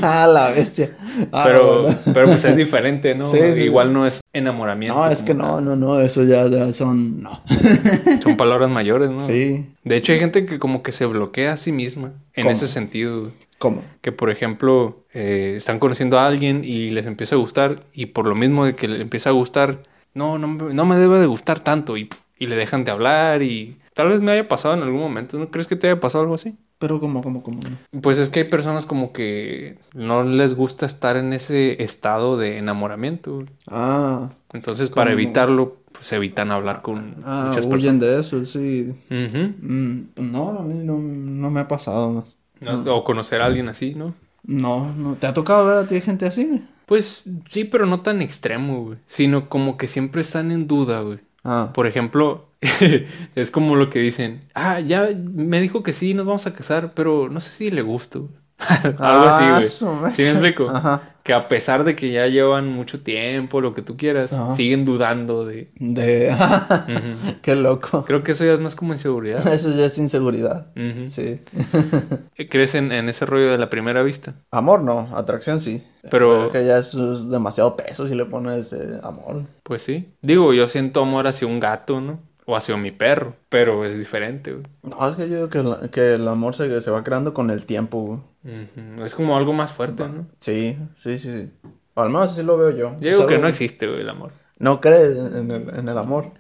ah, [LAUGHS] la bestia. Ah, pero, bueno. pero pues es diferente, ¿no? Sí, sí. Igual no es enamoramiento. No, es que no, no, no, eso ya, ya son, no. [LAUGHS] Son palabras mayores, ¿no? Sí. De hecho, hay gente que como que se bloquea a sí misma en ¿Cómo? ese sentido, güey. ¿Cómo? Que por ejemplo, eh, están conociendo a alguien y les empieza a gustar, y por lo mismo de que le empieza a gustar, no, no, me- no me debe de gustar tanto, y, y le dejan de hablar, y tal vez me haya pasado en algún momento, ¿no crees que te haya pasado algo así? Pero ¿cómo, cómo, cómo? Pues es que hay personas como que no les gusta estar en ese estado de enamoramiento. Ah, Entonces, para ¿Cómo? evitarlo, pues evitan hablar con ah, muchas huyen de eso, sí. personas. Ujú. Mm, no, a mí no, no me ha pasado más. No, O conocer a alguien así, ¿no? No, no. ¿Te ha tocado ver a ti gente así? Pues sí, pero no tan extremo, güey. Sino como que siempre están en duda, güey. Ah, Por ejemplo, [LAUGHS] es como lo que dicen, ah, ya me dijo que sí, nos vamos a casar, pero no sé si le gusto. güey". [LAUGHS] Algo así, Ah, güey. su ¿Sí me explico? Ajá. Que a pesar de que ya llevan mucho tiempo, lo que tú quieras, Ajá. siguen dudando de... De... [LAUGHS] Qué loco. Creo que eso ya es más como inseguridad. Eso ya es inseguridad. Sí. ¿Crees en, en ese rollo de la primera vista? Amor no, atracción sí. Pero- que ya es es demasiado peso si le pones eh, amor. Pues sí. Digo, yo siento amor hacia un gato, ¿no? O hacia mi perro, pero es diferente, güey. No, es que yo digo que, la- que el amor se, se va creando con el tiempo. güey. Es como algo más fuerte, ¿no? Sí, sí, sí. Al menos así lo veo yo. Yo digo que no existe, güey, el amor. ¿No crees en el, en el amor?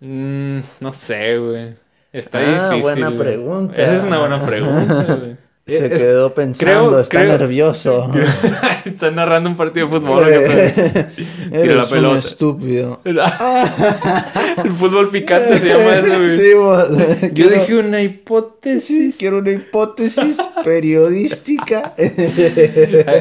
Mm, no sé, güey. Está Ah, difícil. buena güey. pregunta. Esa es una buena [LAUGHS] pregunta, güey. Se Es- quedó pensando, creo- está creo- nervioso. [LAUGHS] Está narrando un partido de fútbol. ¿o qué pedo? Tira la pelota. un estúpido. [LAUGHS] el [LAUGHS] fútbol picante se llama eso. Sí, Yo dije una hipótesis. quiero una hipótesis periodística.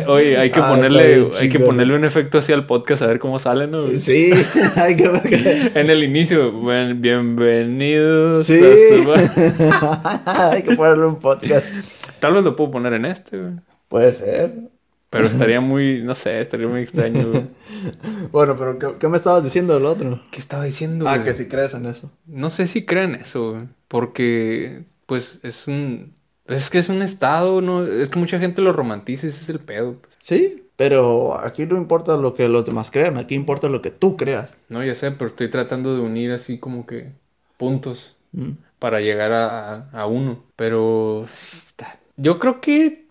Oye, hay que Ah, ponerle, bien hay que ponerle un efecto así al podcast a ver cómo sale, ¿no? Sí, hay que ver En el inicio, buen- bienvenidos. Sí. a su- hay que ponerle un podcast. Tal vez lo puedo poner en este, güey. Puede ser. Pero [LAUGHS] estaría muy, no sé, estaría muy extraño, güey. Bueno, pero ¿qué, qué me estabas diciendo del otro? ¿Qué estaba diciendo, Ah, güey? que si crees en eso. No sé si creen eso, güey. Porque, pues, es un... Es que es un estado, ¿no? Es que mucha gente lo romantiza, ese es el pedo. pues. Sí, pero aquí no importa lo que los demás crean, aquí importa lo que tú creas. No, ya sé, pero estoy tratando de unir así como que puntos Mm. para llegar a, a- uno. Pero yo creo que...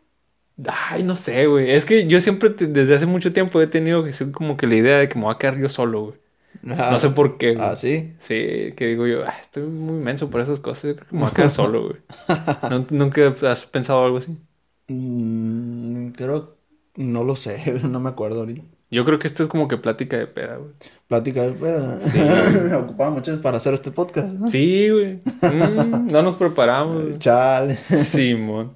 Ay, no sé, güey. Es que yo siempre, desde hace mucho tiempo, he tenido como que la idea de que me voy a quedar yo solo, güey. No sé por qué, güey. Ah, sí. Sí, que digo yo, "Ah, estoy muy inmenso por esas cosas. Yo creo que me voy a quedar solo, güey. [LAUGHS] ¿No- ¿Nunca has pensado algo así? Mm, creo, no lo sé, [LAUGHS] no me acuerdo ahorita. Yo creo que esto es como que plática de peda, güey. Plática de peda. Sí. Me [LAUGHS] ocupaba mucho para hacer este podcast. ¿no? Sí, güey. Mm, no nos preparamos. Chale. Simón.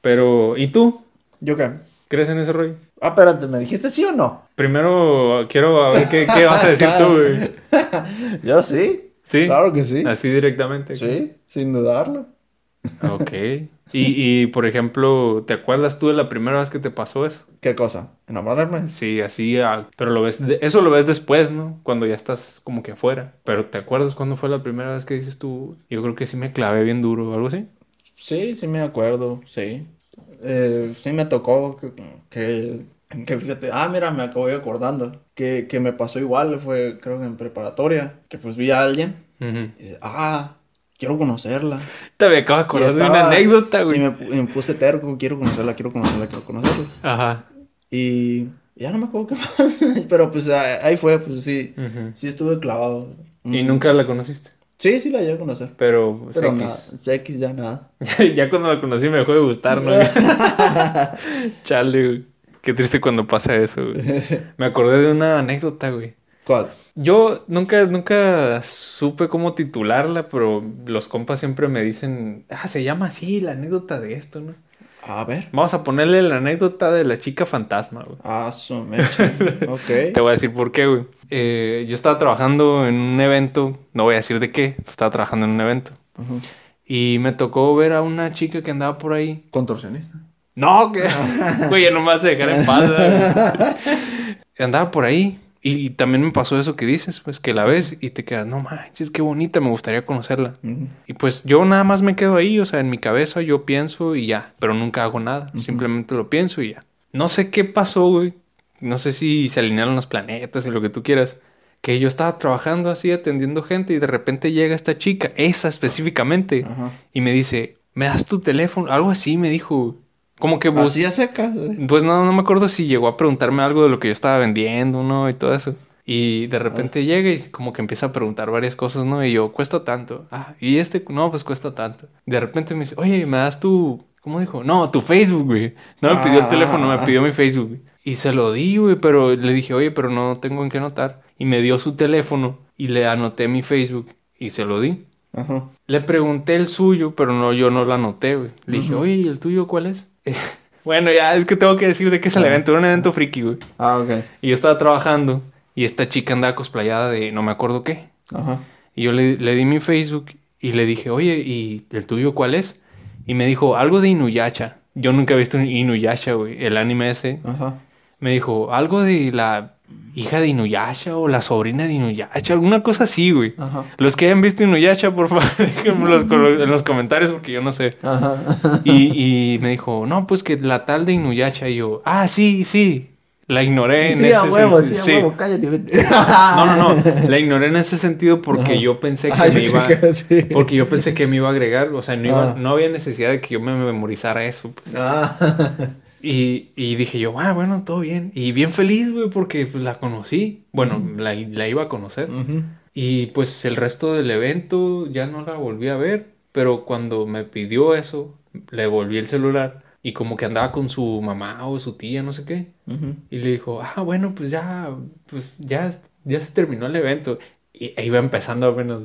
Pero, ¿y tú? ¿Yo qué? ¿Crees en ese rollo? Ah, espérate, ¿me dijiste sí o no? Primero quiero a ver qué, qué vas a [LAUGHS] decir tú, güey. [LAUGHS] Yo sí. ¿Sí? Claro que sí. Así directamente. Sí, sin dudarlo. Ok. Y, y, por ejemplo, ¿te acuerdas tú de la primera vez que te pasó eso? ¿Qué cosa? ¿Enamorarme? Sí, así, ah, pero lo ves, de- eso lo ves después, ¿no? Cuando ya estás como que afuera. Pero ¿te acuerdas cuándo fue la primera vez que dices tú? Yo creo que sí me clavé bien duro o algo así. Sí, sí me acuerdo, sí. Eh, sí me tocó que, que, que fíjate, ah, mira, me acabo de acordando, que, que me pasó igual, fue creo que en preparatoria, que pues vi a alguien Ujú. y dice, ah, quiero conocerla. Te me acabo de acordar Y de una estaba- anécdota, Y güey. me, y me puse terco, quiero conocerla, quiero conocerla, quiero conocerla. Ajá. Y ya no me acuerdo qué más, [LAUGHS] pero pues ah, ahí fue, pues sí, Ujú. sí estuve clavado. Y nunca la conociste. Sí, sí la llegué a conocer. Pero, pues, Pero X. nada, X ya nada. [LAUGHS] ya cuando la conocí me dejó de gustar, ¿no? [LAUGHS] Chale, güey. Qué triste cuando pasa eso, güey. [LAUGHS] Me acordé de una anécdota, güey. ¿Cuál? Yo nunca, nunca supe cómo titularla, pero los compas siempre me dicen, ah, se llama así la anécdota de esto, ¿no? A ver. Vamos a ponerle la anécdota de la chica fantasma, güey. Ah, su mecha. [LAUGHS] ok. Te voy a decir por qué, güey. Eh, yo estaba trabajando en un evento, no voy a decir de qué, estaba trabajando en un evento. Ujú. Y me tocó ver a una chica que andaba por ahí. Contorsionista. No, que. Güey, ya no me vas a dejar en paz. [LAUGHS] Andaba por ahí. Y, también me pasó eso que dices, pues que la ves y te quedas, no manches, qué bonita, me gustaría conocerla. Y pues yo nada más me quedo ahí, o sea, en mi cabeza yo pienso y ya, pero nunca hago nada, simplemente lo pienso y ya. No sé qué pasó, güey. No sé si se alinearon los planetas y lo que tú quieras. Que yo estaba trabajando así, atendiendo gente y de repente llega esta chica, esa específicamente, y me dice, ¿me das tu teléfono? Algo así me dijo. Como que bus- Así a secas. eh. Pues no, no me acuerdo si llegó a preguntarme algo de lo que yo estaba vendiendo, ¿no? Y todo eso. Y de repente llega y como que empieza a preguntar varias cosas, ¿no? Y yo, cuesta tanto. Ah, y este, no, pues cuesta tanto. De repente me dice, oye, ¿me das tu... ¿Cómo dijo? No, tu Facebook, güey. No me pidió el Ah. teléfono, me pidió mi Facebook, güey. Y se lo di, güey, pero le dije, oye, pero no tengo en qué anotar. Y me dio su teléfono y le anoté mi Facebook y se lo di. Ajá. Le pregunté el suyo, pero no, yo no lo anoté, güey. Le dije, oye, ¿y el tuyo cuál es? [LAUGHS] bueno, ya es que tengo que decir de qué es el evento. Era un evento friki, güey. Ah, ok. Y yo estaba trabajando y esta chica andaba cosplayada de no me acuerdo qué. Ajá. Y yo le, le di mi Facebook y le dije, oye, ¿y el tuyo cuál es? Y me dijo, algo de Inuyasha. yo nunca he visto un Inuyasha, güey, el anime ese. Ajá. Me dijo, algo de la hija de Inuyasha o la sobrina de Inuyasha, alguna cosa así, güey. Ajá. Los que hayan visto Inuyasha, por favor, [LAUGHS] déjenme en los comentarios porque yo no sé. Ajá. Y, y me dijo, no, pues que la tal de Inuyasha. Y yo, ah, sí, sí. La ignoré en ese huevo, sí, sentido. a huevo, cállate. vete. [LAUGHS] No, no, no. La ignoré en ese sentido porque Ajá. yo pensé que Ah, me iba. que sí. Porque yo pensé que me iba a agregar. O sea, no, iba, Ah. no había necesidad de que yo me memorizara eso. pues. [LAUGHS] Y, y dije yo, ah, bueno, todo bien. Y bien feliz, güey, porque pues, la conocí. Bueno, la, la iba a conocer. Y pues el resto del evento ya no la volví a ver, pero cuando me pidió eso, le volví el celular y como que andaba con su mamá o su tía, no sé qué. Y le dijo, ah, bueno, pues ya, pues ya, ya se terminó el evento. Y e iba empezando apenas.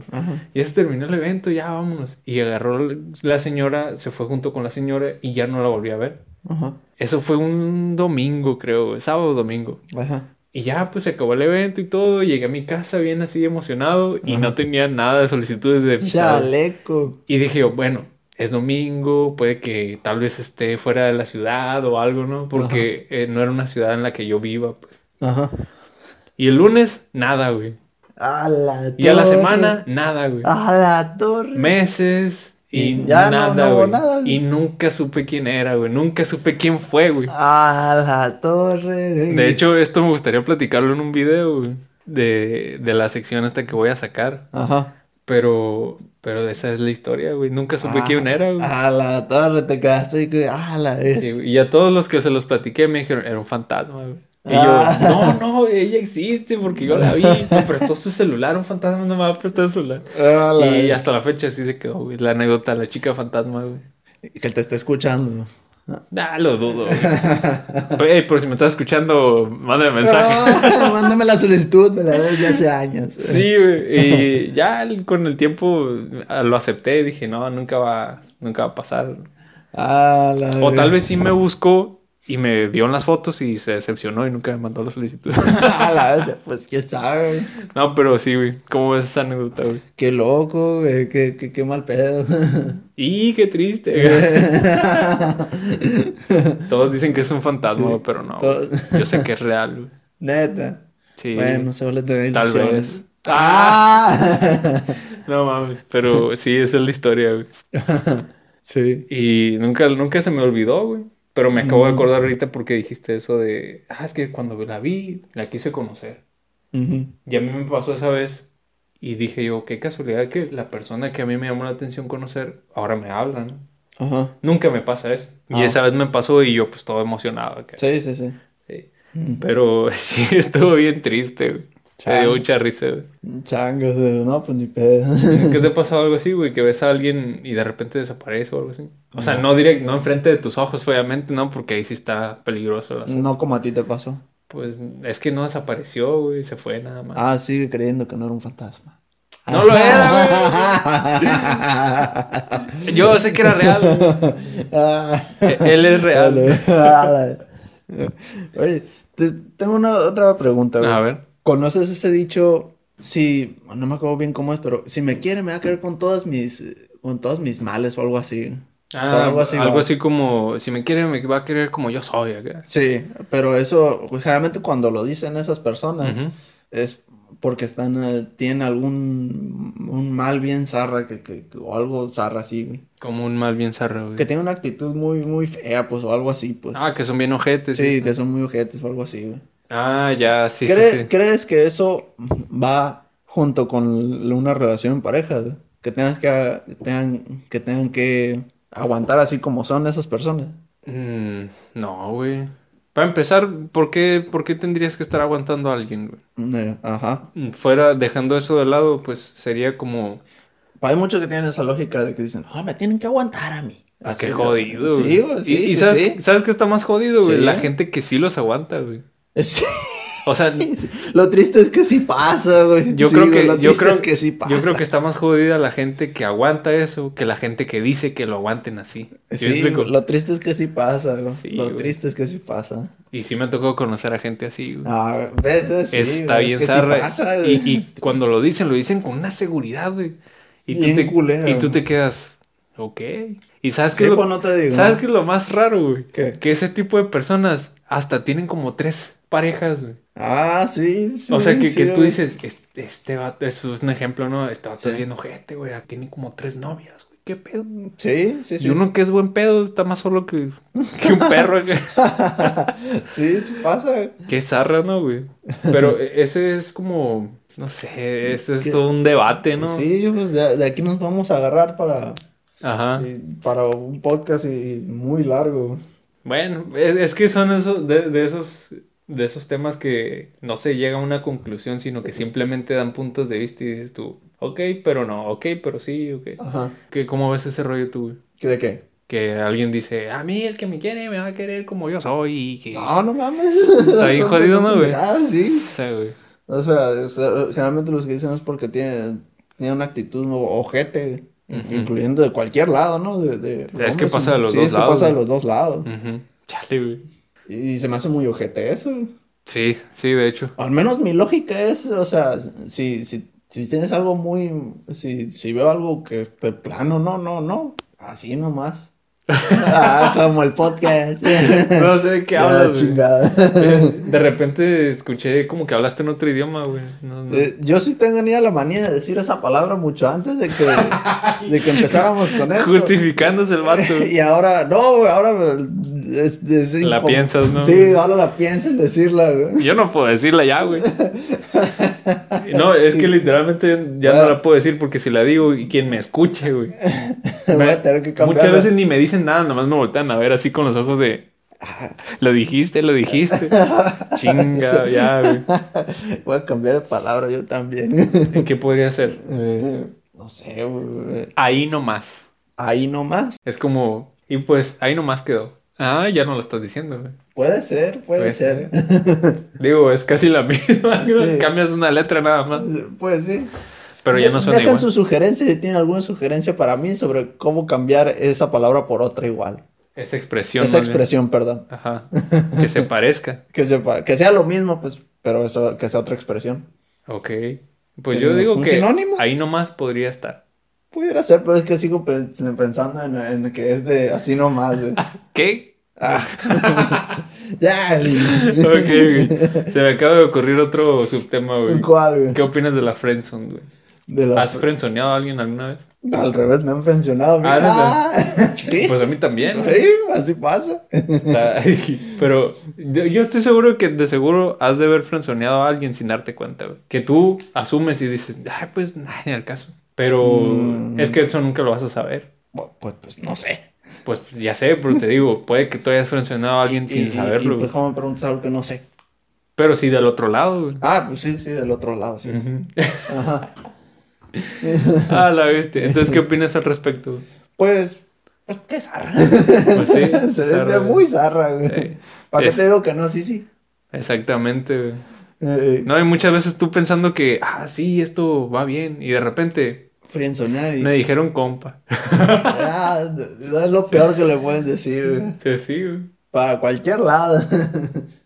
Ya se terminó el evento, ya vámonos. Y agarró la señora, se fue junto con la señora y ya no la volví a ver. Ajá. Eso fue un domingo, creo, sábado o domingo. Ajá. Y ya, pues se acabó el evento y todo. Llegué a mi casa bien así emocionado y Ajá. no tenía nada de solicitudes de amistad. Chaleco. Y dije yo, bueno, es domingo, puede que tal vez esté fuera de la ciudad o algo, ¿no? Porque eh, no era una ciudad en la que yo viva, pues. Ajá. Y el lunes, nada, güey. A la Y a la torre. semana, nada, güey. A la torre. Meses y, ya nada, no hubo güey. nada, güey. Y nunca supe quién era, güey. Nunca supe quién fue, güey. A la torre. güey. De hecho, esto me gustaría platicarlo en un video, güey. De, de la sección esta que voy a sacar. Ajá. Pero, pero esa es la historia, güey. Nunca supe quién era, güey. A la torre te quedaste y que. A la vez. Sí, güey. y a todos los que se los platiqué me dijeron, era un fantasma, güey. Y Ah. yo, no, no, ella existe porque yo la vi. Me prestó su celular, un fantasma no me va a prestar el celular. A la Y hasta la fecha así se quedó, güey. La anécdota, la chica fantasma, güey. Que te esté escuchando. Ah, lo dudo, güey. Ey, pero si me estás escuchando, mándame mensaje. Ah, [LAUGHS] mándame la solicitud, me la desde hace años. Sí, güey. Y ya con el tiempo ah, lo acepté. Dije, no, nunca va, nunca va a pasar. La O tal vez. vez sí me buscó y me vio en las fotos y se decepcionó y nunca me mandó la solicitud. [LAUGHS] Pues quién sabe. No, pero sí, güey. ¿Cómo ves esa anécdota, güey? Qué loco, güey. Qué, qué, qué mal pedo. [LAUGHS] Y qué triste. [LAUGHS] Todos dicen que es un fantasma, Sí, pero no. todos-. Yo sé que es real, güey. Neta. Sí. Bueno, se vale tener Tal ilusiones. vez. ¡Ah! No mames. Pero sí, esa es la historia, güey. sí. Y nunca, nunca se me olvidó, güey. Pero me acabo de acordar ahorita porque dijiste eso de, ah, es que cuando la vi, la quise conocer. Ujú. Y a mí me pasó esa vez y dije yo, qué casualidad que la persona que a mí me llamó la atención conocer, ahora me habla, ¿no? Ajá. Nunca me pasa eso. Y Ah. esa vez me pasó y yo pues todo emocionado. Sí, sí, sí. Sí. Mm. Pero [LAUGHS] sí, estuvo bien triste. Me dio mucha risa, güey. Changos, güey. no, pues ni pedo. ¿Qué te ha pasado algo así, güey? Que ves a alguien y de repente desaparece o algo así. O sea, no direct, no enfrente de tus ojos, obviamente, ¿no? Porque ahí sí está peligroso. No como a ti te pasó. Pues es que no desapareció, güey, se fue nada más. Ah, sigue creyendo que no era un fantasma. No lo [LAUGHS] Yo sé que era real, güey. Ah. E- Él es real. [LAUGHS] Oye, te- tengo una otra pregunta, güey. A ver. ¿Conoces ese dicho? Si, no me acuerdo bien cómo es, pero si me quiere me va a querer con todas mis, con todos mis males o algo así. Ah, algo algo así, así va. como, si me quiere, me va a querer como yo soy. acá. Sí, pero eso, pues, generalmente cuando lo dicen esas personas, es porque están, eh, tienen algún un mal bien zarra, que, que- que- o algo zarra así, güey. Como un mal bien zarra, güey. Que tiene una actitud muy, muy fea, pues, o algo así, pues. Ah, que son bien ojetes. sí, que son muy ojetes o algo así, güey. Ah, ya, sí, ¿Cree- sí. ¿Crees que eso va junto con una relación en pareja? güey? Que tengas que, tengan, que tengan que aguantar así como son esas personas. Mm, no, güey. Para empezar, ¿por qué, ¿por qué tendrías que estar aguantando a alguien, güey? Eh, ajá. Mm, Fuera, dejando eso de lado, pues sería como... Hay muchos que tienen esa lógica de que dicen, ah, me tienen que aguantar a mí. Ah, qué Así, güey. jodido, Sí, güey. güey, Y- sí, y, sí, sabes, sí. ¿sabes qué está más jodido, güey? La gente que sí los aguanta, güey. Sí. O sea, [LAUGHS] Lo triste es que sí pasa, güey. yo Sí, creo güey, que... Lo Yo creo, es que sí pasa. yo creo que está más jodida la gente que aguanta eso que la gente que dice que lo aguanten así. ¿Sí lo triste es que sí pasa, güey. Sí, lo güey. triste es que sí pasa. Y sí me tocó conocer a gente así, güey. Ah, ¿ves? ¿Ves? Está bien es que pasa, y, güey. y cuando lo dicen, lo dicen con una seguridad, güey. Y tú, Bien te, culera, y tú te quedas, Ok. ¿Y sabes lo, pues no te digo. ¿sabes qué es lo más raro, güey? ¿Qué? Que ese tipo de personas hasta tienen como tres parejas, güey. Ah, sí, sí. o sea, que, sí, que tú güey. dices, este, este vato, eso es un ejemplo, ¿no? Este vato Sí. es bien ojete, güey. Tiene como tres novias, güey. ¿Qué pedo? Sí, sí, sí. y uno que es buen pedo está más solo que, que un perro. güey. [LAUGHS] sí, sí pasa. Qué zarra, ¿no, güey? Pero e- ese es como, no sé, ese es ¿Qué? todo un debate, ¿no? Sí, pues de, de aquí nos vamos a agarrar para, Ajá. y- para un podcast y muy largo. Bueno, es, es que son esos, de, de esos, de esos temas que no se llega a una conclusión, sino que simplemente dan puntos de vista y dices tú, ok, pero no, ok, pero sí, ok. Ajá. ¿Qué, ¿Cómo ves ese rollo tú? ¿Qué de qué? Que alguien dice, a mí el que me quiere me va a querer como yo soy y que... No, no mames. Está bien [LAUGHS] jodido, ¿no, güey? Ah, sí. O sea, güey. O sea, o sea, generalmente los que dicen es porque tienen, tienen una actitud ojete, incluyendo de cualquier lado, ¿no? De, de Es que pasa de los sí, dos es que pasa de los dos lados. Chale, güey. Y se me hace muy ojete eso. Sí, sí, de hecho. Al menos mi lógica es, o sea, si, si, si tienes algo muy, si, si veo algo que de plano, no, no, no, así nomás. [LAUGHS] ah, como el podcast. [LAUGHS] No sé de qué hablas, [LAUGHS] De repente escuché como que hablaste en otro idioma, güey. No, no. Eh, yo sí tenía la manía de decir esa palabra mucho antes de que, de que empezáramos con esto. Justificándose el vato. Y ahora, no, güey, ahora es, es La incom- piensas, ¿no? Sí, ahora la pienso en decirla, güey. Yo no puedo decirla ya, güey. [LAUGHS] No, es Sí. que literalmente ya no la puedo decir porque si la digo y quien me escuche, güey. [LAUGHS] Voy a tener que cambiar. Muchas veces ni me dicen nada, nomás me voltean a ver así con los ojos de. [LAUGHS] Lo dijiste, lo dijiste. Chinga, ya, güey. Voy a cambiar de palabra yo también. ¿En qué podría ser? Eh, no sé, güey. Ahí nomás. Ahí nomás. Es como. Y pues ahí nomás quedó. Ah, ya no lo estás diciendo, güey. Puede ser, puede, Puede ser. Digo, es casi la [LAUGHS] misma. Cambias una letra nada más. pues sí. Pero ya no suena igual. su sugerencia si tienen alguna sugerencia para mí sobre cómo cambiar esa palabra por otra igual. Esa expresión. esa bien. expresión, perdón. Ajá. Que se parezca. [LAUGHS] Que, sepa, que sea lo mismo, pues, pero eso, que sea otra expresión. Ok. Pues ¿Es yo digo un que sinónimo? ahí nomás podría estar. Pudiera ser, pero es que sigo pe- pensando en, en que es de así nomás, güey. ¿Qué? Ah. [LAUGHS] ya, Ok, [LAUGHS] güey. Se me acaba de ocurrir otro subtema, güey. ¿cuál, güey? ¿Qué opinas de la friendzone, güey? De la- ¿Has frenzoneado a alguien alguna vez? Al revés, me han frencionado. Ah, Ah, [LAUGHS] sí. Pues a mí también. Sí, así pasa. Está- Pero yo yo estoy seguro que de seguro has de haber frenzoneado a alguien sin darte cuenta, güey. Que tú asumes y dices, ay, pues, nada, en el caso. Pero Mm. es que eso nunca lo vas a saber. Pues, pues no sé. Pues ya sé, pero te digo, puede que tú hayas frenzoneado a alguien Y- sin y- saberlo, Y, pues, güey. ¿cómo me preguntas algo que no sé? Pero sí del otro lado, güey. Ah, pues sí, sí, del otro lado, sí. Ujú. Ajá. [LAUGHS] Ah, la bestia. Entonces, ¿qué opinas al respecto? Pues, pues qué zarra. Pues sí, [LAUGHS] Se siente muy zarra, güey. Sí. ¿Para qué Es- te digo que no? Sí, sí. Exactamente, güey. Eh, No, y muchas veces tú pensando que, ah, sí, esto va bien. Y de repente y... me dijeron compa. [LAUGHS] Ah, es lo peor que le pueden decir, güey. Sí, sí, güey. Para cualquier lado.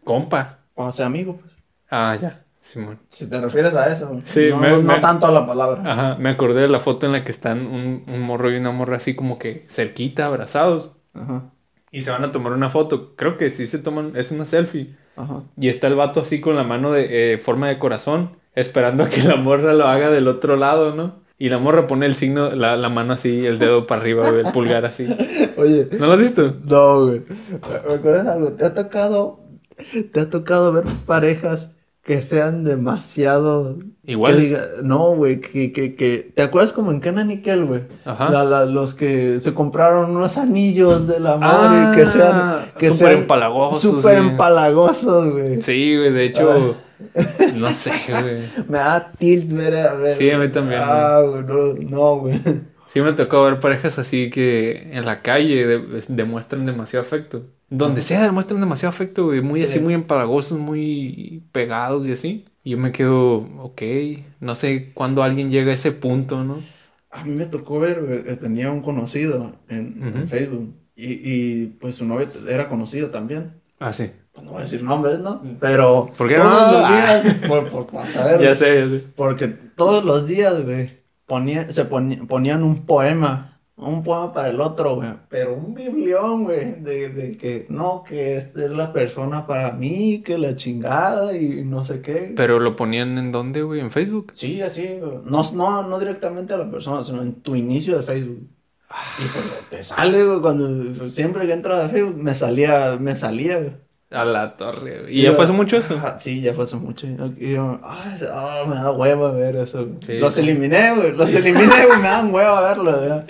Compa. Cuando sea amigo, pues. Ah, ya, Simón. Si te refieres a eso. Sí, no, me- no me- tanto a la palabra. Ajá, me acordé de la foto en la que están un, un morro y una morra así como que cerquita, abrazados. Ajá. Y se van a tomar una foto. Creo que sí se toman, es una selfie. Ajá. Y está el vato así con la mano de eh, forma de corazón, esperando a que la morra lo haga del otro lado, ¿no? Y la morra pone el signo, la, la mano así, el dedo para arriba, güey, el pulgar así. [LAUGHS] Oye, ¿No lo has visto? no, güey. ¿Me acuerdas algo? ¿Te ha tocado, te ha tocado ver parejas que sean demasiado... Igual. que diga- no, güey, que, que, que... ¿Te acuerdas como en Cana Nickel, güey? Ajá. La- la- los que se compraron unos anillos del amor y que sean... Que Ah, súper empalagosos, Súper empalagosos, güey. Sí, güey, de hecho, no sé, güey. [LAUGHS] Me da tilt ver a ver. Sí, a mí también, Ah, güey, no, no, güey. Sí me tocó ver parejas así que en la calle de- demuestran demasiado afecto. Donde sea demuestran demasiado afecto, güey. Muy Sí. así, muy empalagosos, muy pegados y así. Y yo me quedo, ok, no sé cuándo alguien llega a ese punto, ¿no? A mí me tocó ver, que tenía un conocido en. Facebook. Y, y, pues su novia era conocida también. Ah, sí. Pues no voy a decir nombres, ¿no? Pero [LAUGHS] ¿Por qué todos no? los días, por, por, saber, Ya sé, ya sé. porque todos los días, güey, ponía, se ponía- ponían un poema un poema para el otro, güey. Pero un biblión, güey, de, de que no, que esta es la persona para mí, que la chingada y no sé qué. Pero lo ponían en dónde, güey, en Facebook. Sí, así, no, no, no directamente a la persona, sino en tu inicio de Facebook. Y pues te sale, güey, cuando siempre que entro a Facebook me salía, me salía, güey. A la torre, güey. ¿Y ya fue hace mucho eso? Sí, ya fue hace mucho. Y yo, ay, ah, me da hueva ver eso. Sí, los sí. eliminé, güey. Los [LAUGHS] eliminé, güey. Me dan hueva verlo, güey.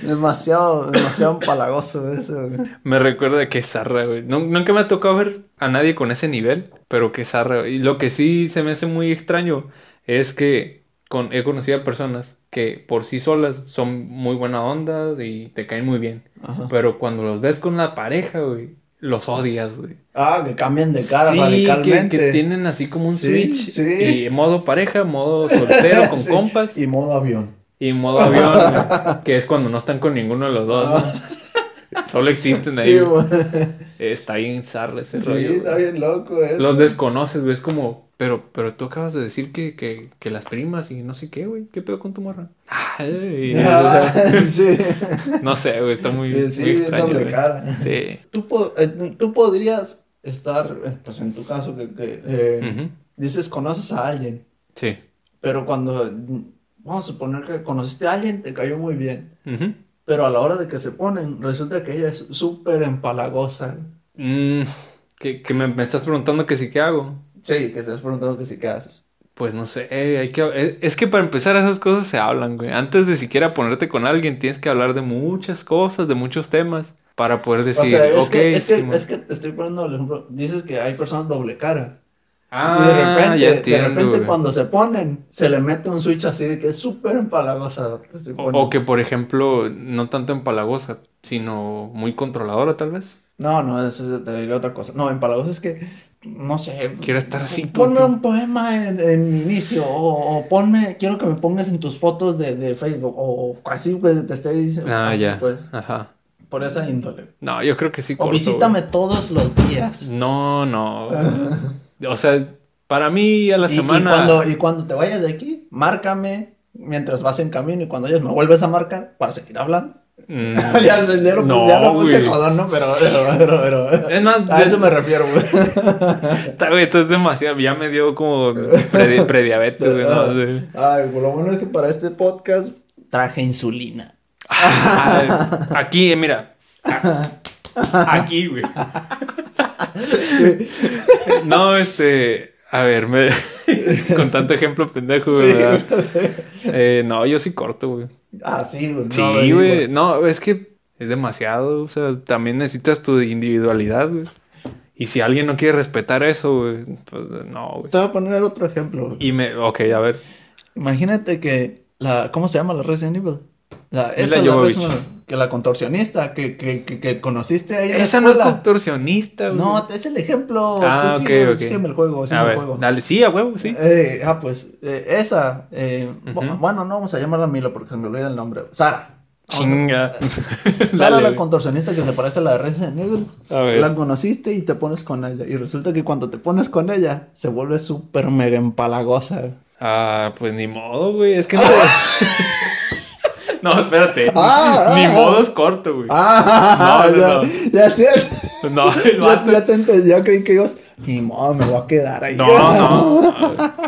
Demasiado, demasiado empalagoso eso, güey. Me recuerda que zarra, güey. Nun- Nunca me ha tocado ver a nadie con ese nivel, pero que güey. Y lo que sí se me hace muy extraño es que con, he conocido a personas que por sí solas son muy buena onda y te caen muy bien. Ajá. Pero cuando los ves con la pareja, güey, los odias, güey. Ah, que cambian de cara Sí, radicalmente. Que, que tienen así como un Sí, switch. sí. Y modo pareja, modo soltero con [LAUGHS] compas. Y modo avión. Y modo avión, güey, que es cuando no están con ninguno de los dos, ¿no? [LAUGHS] Solo existen ahí. Sí, güey. güey. Está bien zarra ese Sí, rollo. güey. está bien loco eso. Los desconoces, güey. Es como, pero, pero tú acabas de decir que, que, que las primas y no sé qué, güey. ¿Qué pedo con tu morra? Ay, Ah, [LAUGHS] o sea, [LAUGHS] sí. no sé, güey. Está muy, Sí, muy bien extraño. doble cara. Sí. Tú, po- eh, tú podrías estar, eh, pues en tu caso, que, que, eh, dices conoces a alguien, Sí. pero cuando, vamos a suponer que conociste a alguien, te cayó muy bien, Ujú. Pero a la hora de que se ponen, resulta que ella es súper empalagosa. Mm, que que me, me estás preguntando que sí que hago. Sí, que te has preguntado que sí, ¿qué haces? Pues no sé, eh, hay que, eh, es que para empezar esas cosas se hablan, güey. Antes de siquiera ponerte con alguien, tienes que hablar de muchas cosas, de muchos temas, para poder decir, o sea, es, ok, que, es, que, Simón". es que te estoy poniendo el ejemplo, dices que hay personas doble cara. Ah, y de repente, ya de entiendo, repente güey. cuando se ponen, se le mete un switch así de que es súper empalagosa. O, que, por ejemplo, no tanto empalagosa, sino muy controladora, tal vez. No, no, eso es- diré otra cosa. No, empalagoso es que, no sé. Quiero estar así, Ponme tú- un poema en, en mi inicio, o, o ponme, quiero que me pongas en tus fotos de, de Facebook, o así, pues, te estoy diciendo. Ah, así, ya. pues, Ajá. por esa índole. No, yo creo que sí. O visítame todos los días. No, no. [LAUGHS] o sea, para mí a la Y, y semana. cuando, y cuando te vayas de aquí, márcame mientras vas en camino, y cuando ellos me vuelves a marcar, para seguir hablando. Mm, [LAUGHS] ya, sé, ya lo, no, ya lo puse jodón, ¿no? Pero, pero, pero, pero- Es más, a eso me refiero, [LAUGHS] güey. Esto es demasiado. Ya me dio como predi- prediabetes, güey. no. Ay, pues lo bueno es que para este podcast traje insulina. [LAUGHS] Ah, aquí, mira. [LAUGHS] Aquí, güey. [LAUGHS] No, este. A ver, me... [LAUGHS] con tanto ejemplo pendejo, Sí, ¿verdad? no sé. Eh, no, yo sí corto, güey. Ah, sí, güey. Sí, güey. No, es que es demasiado. O sea, también necesitas tu individualidad, güey. Y si alguien no quiere respetar eso, güey, pues no, güey. Te voy a poner otro ejemplo. güey. Y me. Ok, a ver. Imagínate que la. ¿Cómo se llama la Resident Evil? La, esa es la. Resident Evil, Que la contorsionista que, que, que, que conociste ahí en la Esa no es contorsionista, güey. No, es el ejemplo. Ah, Tú ok, sigue- ok. sígueme el juego, a sígueme el ver, juego. dale, sí, a huevo, sí. Eh, ah, pues, eh, esa. eh. Bueno, no vamos a llamarla Milo porque se me olvida el nombre. Sara. A- Chinga. [LAUGHS] Sara, [LAUGHS] la contorsionista que se parece a la de Resident Evil. A. La conociste y te pones con ella. Y resulta que cuando te pones con ella, se vuelve súper mega empalagosa. Ah, pues ni modo, güey. Es que no. [LAUGHS] no, espérate. Ah, ni ah, modo es corto, güey. Ah, No, no, ya, no. sé. No, el Ya, vato- ya te entendí, ya creí que ibas. Ni modo, me voy a quedar ahí. No, no.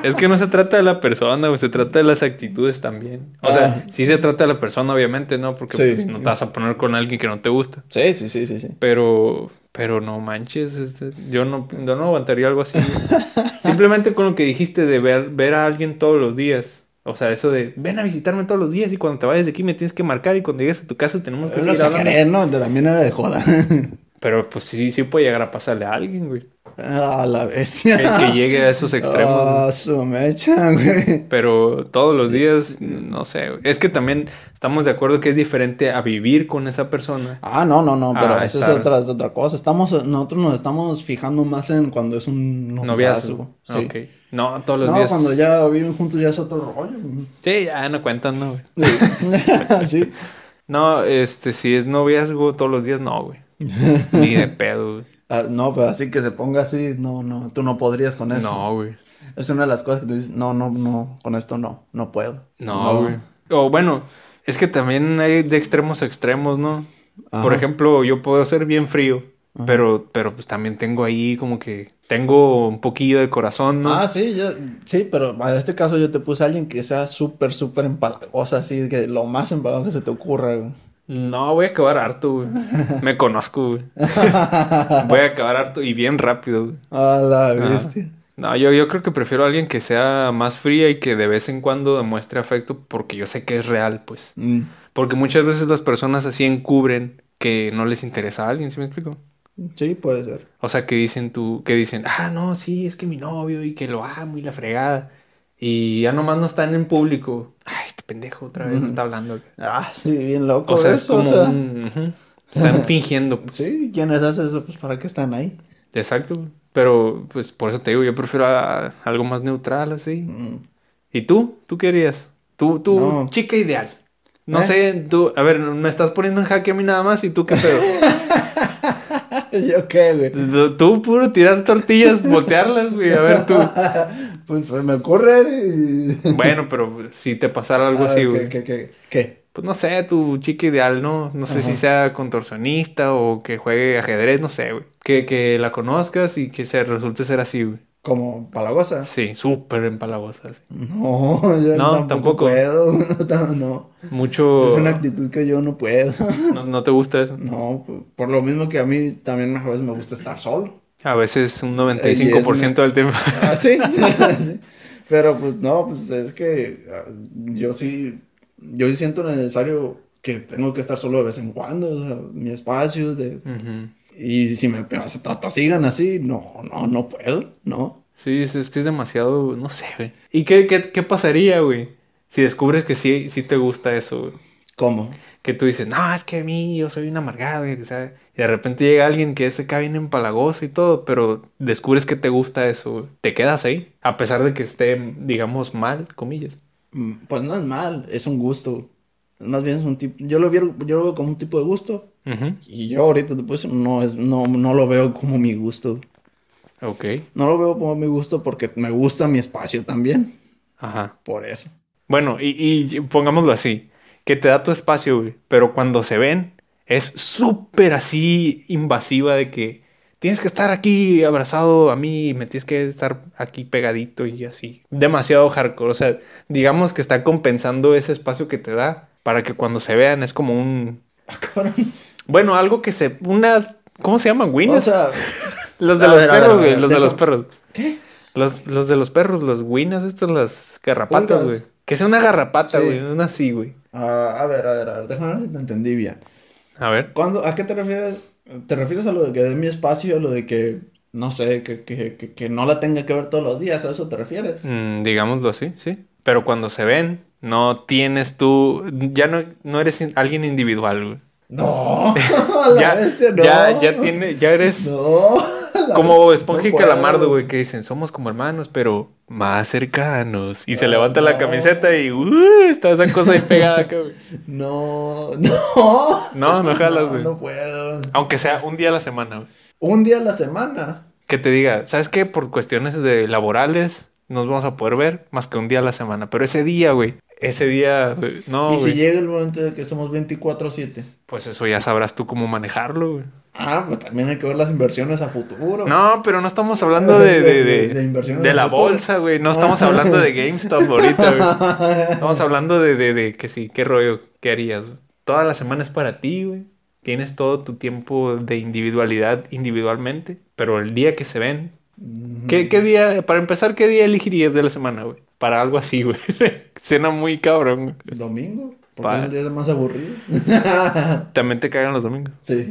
Es que no se trata de la persona, güey. Se trata de las actitudes también. O sea, Ah. sí se trata de la persona, obviamente, ¿no? Porque Sí. pues, no te vas a poner con alguien que no te gusta. Sí, sí, sí, sí, sí. Pero, pero no manches, este, yo no, yo no aguantaría algo así. Simplemente con lo que dijiste de ver, ver a alguien todos los días. O sea, eso de ven a visitarme todos los días y cuando te vayas de aquí me tienes que marcar y cuando llegues a tu casa tenemos que Lo seguir exageré, ¿no? También era de joda. [LAUGHS] Pero pues sí, sí puede llegar a pasarle a alguien, güey. A la bestia. Que, que llegue a esos [LAUGHS] extremos. güey. Ah, su mecha, güey. Pero todos los días, no sé. güey. Es que también estamos de acuerdo que es diferente a vivir con esa persona. Ah, no, no, no, pero Ah, eso estar- es otra, es otra cosa. Estamos, nosotros nos estamos fijando más en cuando es un Noviazgo. Sí. No, todos los No, días. cuando ya viven juntos ya es otro rollo. Sí, ya no cuentan, no, güey. Sí. [LAUGHS] [LAUGHS] No, este, si es noviazgo todos los días, no, güey. [LAUGHS] Ni de pedo, güey. Ah, no, pero así que se ponga así, no, no, tú no podrías con eso. No, güey. Es una de las cosas que tú dices, no, no, no, con esto no, no puedo. No, güey. O bueno, Es que también hay de extremos a extremos, ¿no? Por ejemplo, yo puedo ser bien frío, Ajá. pero, pero pues también tengo ahí como que tengo un poquillo de corazón, ¿no? Ah, sí, yo, sí, pero en este caso yo te puse a alguien que sea súper, súper empalagosa, así que lo más empalagoso que se te ocurra, güey. No, voy a acabar harto, güey. Me conozco, güey. [LAUGHS] Voy a acabar harto y bien rápido, güey. A la bestia. No, yo, yo creo que prefiero a alguien que sea más fría y que de vez en cuando demuestre afecto porque yo sé que es real, pues. Mm, Porque muchas veces las personas así encubren que no les interesa a alguien, ¿sí me explico? Sí, puede ser. O sea, que dicen tú, que dicen, ah, no, sí, es que mi novio y que lo amo y la fregada. Y ya nomás no están en público. Ay, este pendejo otra vez no está hablando. Ah, sí, bien loco O sea, es eso, o como sea. un... ujú. Están [LAUGHS] fingiendo. pues. Sí, ¿quiénes hacen eso? Pues ¿para qué están ahí? Exacto. Pero, pues, por eso te digo, yo prefiero a- algo más neutral, así. Mm. ¿Y tú? ¿Tú qué harías? Tú, tú, No. chica ideal. No ¿Eh? sé, tú, a ver, me estás poniendo en jaque a mí nada más y tú qué pedo. [LAUGHS] ¿Yo qué, güey? tú, tú puro tirar tortillas, [LAUGHS] voltearlas, güey. A ver tú. Pues, me ocurre y... [LAUGHS] Bueno, pero si te pasara algo A así, güey. ¿Qué, qué, qué, qué? Pues no sé, tu chica ideal, ¿no? No sé si sea contorsionista o que juegue ajedrez, no sé, güey. Que, que la conozcas y que se resulte ser así, güey. ¿Como palagosa? Sí, súper empalagosa, sí. No, yo No, tampoco, tampoco. puedo. [LAUGHS] No, no. Mucho... Es una actitud que yo no puedo. [LAUGHS] ¿No, no te gusta eso? No, pues, por lo mismo que a mí también a veces me gusta estar solo. A veces un Eh, y es 95% del tiempo. Ah, sí. [LAUGHS] Sí. Pero pues no, pues es que ah, yo sí, yo sí siento necesario que tengo que estar solo de vez en cuando, o sea, mi espacio, de, y si me sigan así, no, no, no puedo, no. Sí, es, es que es demasiado, no sé, güey. ¿Y qué, qué, qué pasaría, güey? Si descubres que sí, sí te gusta eso, güey. ¿Cómo? Que tú dices, no, es que a mí yo soy un amargado, y, sea, y de repente llega alguien que se cae bien empalagoso y todo, pero descubres que te gusta eso. Te quedas ahí, a pesar de que esté, digamos, mal, comillas. Mm, Pues no es mal, es un gusto. Más bien es un tipo, yo lo veo, yo lo veo como un tipo de gusto. Y yo ahorita pues no es, no, no lo veo como mi gusto. Ok, No lo veo como mi gusto porque me gusta mi espacio también. ajá. Por eso. Bueno, y, y pongámoslo así, que te da tu espacio, güey, pero cuando se ven es súper así invasiva de que tienes que estar aquí abrazado a mí y me tienes que estar aquí pegadito y así. Demasiado hardcore, o sea, digamos que está compensando ese espacio que te da para que cuando se vean es como un... [LAUGHS] Ah. Bueno, algo que se... Unas... ¿Cómo se llaman? O ¿Winners? sea, [LAUGHS] los de a los ver, perros, güey. Los de los perros. ¿qué? Los, los de los perros, los winners, estos, las garrapatas, güey. Que sea una garrapata, Sí. güey. Una así, güey. Ah, a ver, a ver, a ver, déjame ver si te entendí bien. A ver. ¿Cuándo, ¿A qué te refieres? ¿Te refieres a lo de que dé mi espacio, a lo de que, no sé, que, que, que, que no la tenga que ver todos los días? ¿A eso te refieres? Mm, digámoslo así, sí. Pero cuando se ven, no tienes tú, ya no, no eres in- alguien individual, güey. No, [LAUGHS] la Ya, bestia, no. ya, ya tiene, ya eres No. Como esponja y no calamardo, güey, que dicen, somos como hermanos, pero más cercanos. Y se levanta la no. camiseta y, uh, está esa cosa ahí pegada acá, güey. [LAUGHS] No, no. No, no [LAUGHS] jalas, güey. No puedo. Aunque sea un día a la semana, güey. Un día a la semana. Que te diga, ¿sabes qué? Por cuestiones de laborales, nos vamos a poder ver más que un día a la semana. Pero ese día, güey, ese día, güey, no, y si güey. llega el momento de que somos 24-7. Pues eso ya sabrás tú cómo manejarlo, güey. Ah, pues también hay que ver las inversiones a futuro. No, pero no estamos hablando de, de, de, De- de inversiones de a la futuro. bolsa, güey. No estamos hablando de GameStop ahorita, güey. Estamos hablando de, de, de que sí, qué rollo, qué harías. güey? Toda la semana es para ti, güey. Tienes todo tu tiempo de individualidad individualmente. Pero el día que se ven. ¿Qué, qué día, para empezar, qué día elegirías de la semana, güey? Para algo así, güey. [LAUGHS] Cena muy cabrón, güey. Domingo. Porque es el día más aburrido. [LAUGHS] [LAUGHS] También te cagan los domingos. sí.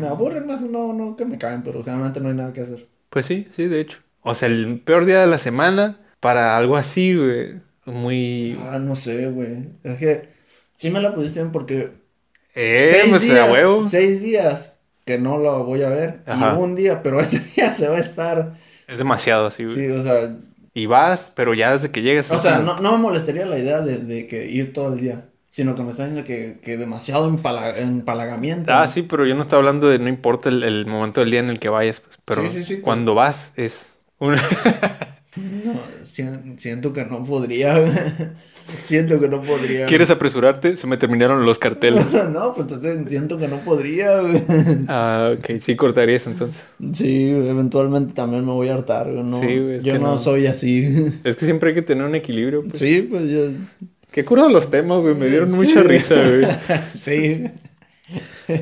Me aburren más. No, no que me caen, pero generalmente no hay nada que hacer. Pues sí, sí, de hecho. O sea, el peor día de la semana para algo así, güey. Muy. Ah, no sé, güey. Es que sí me la pusiste porque. Eh, pues a huevo. Seis días que no la voy a ver. Ajá. Y un día, pero ese día se va a estar. Es demasiado así, güey. Sí, o sea. Y vas, pero ya desde que llegas. O sea, no, no me molestaría la idea de, de que ir todo el día. Sino que me están diciendo que, que demasiado empala- empalagamiento. Ah, sí, pero yo no estoy hablando de no importa el, el momento del día en el que vayas, pues. Pero Sí, sí, sí, cuando vas es. un- [LAUGHS] No, si- siento que no podría. [LAUGHS] [LAUGHS] siento que no podría. ¿Quieres apresurarte? Se me terminaron los carteles. [LAUGHS] no, pues siento que no podría. güey. [LAUGHS] Ah, ok, sí cortarías entonces. Sí, eventualmente también me voy a hartar. güey, No, Sí, es yo que no, no. soy así. Es que siempre hay que tener un equilibrio. Pues. sí, pues yo. Qué curado los temas, güey. Me dieron Sí. mucha risa, güey. sí.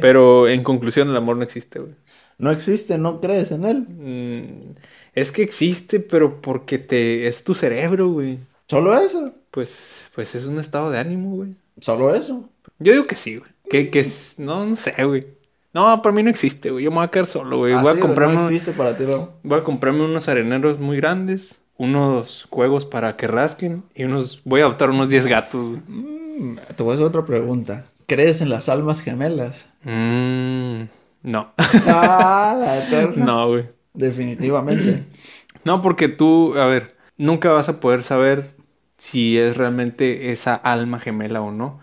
Pero en conclusión, el amor no existe, güey. No existe, no crees en él. Mm, es que existe, pero porque te es tu cerebro, güey. Solo eso. Pues, pues es un estado de ánimo, güey. Solo eso. Yo digo que sí, güey. Que, que es, no, no sé, güey. No, para mí no existe, güey. Yo me voy a quedar solo, güey. Ah, voy, sí, a comprarme, No existe para ti, ¿no? voy a comprarme unos areneros muy grandes, unos juegos para que rasquen y unos, voy a adoptar unos 10 gatos, güey. Mm, te voy a hacer otra pregunta. ¿Crees en las almas gemelas? Mm, no. ah, [LAUGHS] la eterna. no, güey. Definitivamente. [CLEARS THROAT] No, porque tú, a ver, nunca vas a poder saber si es realmente esa alma gemela o no.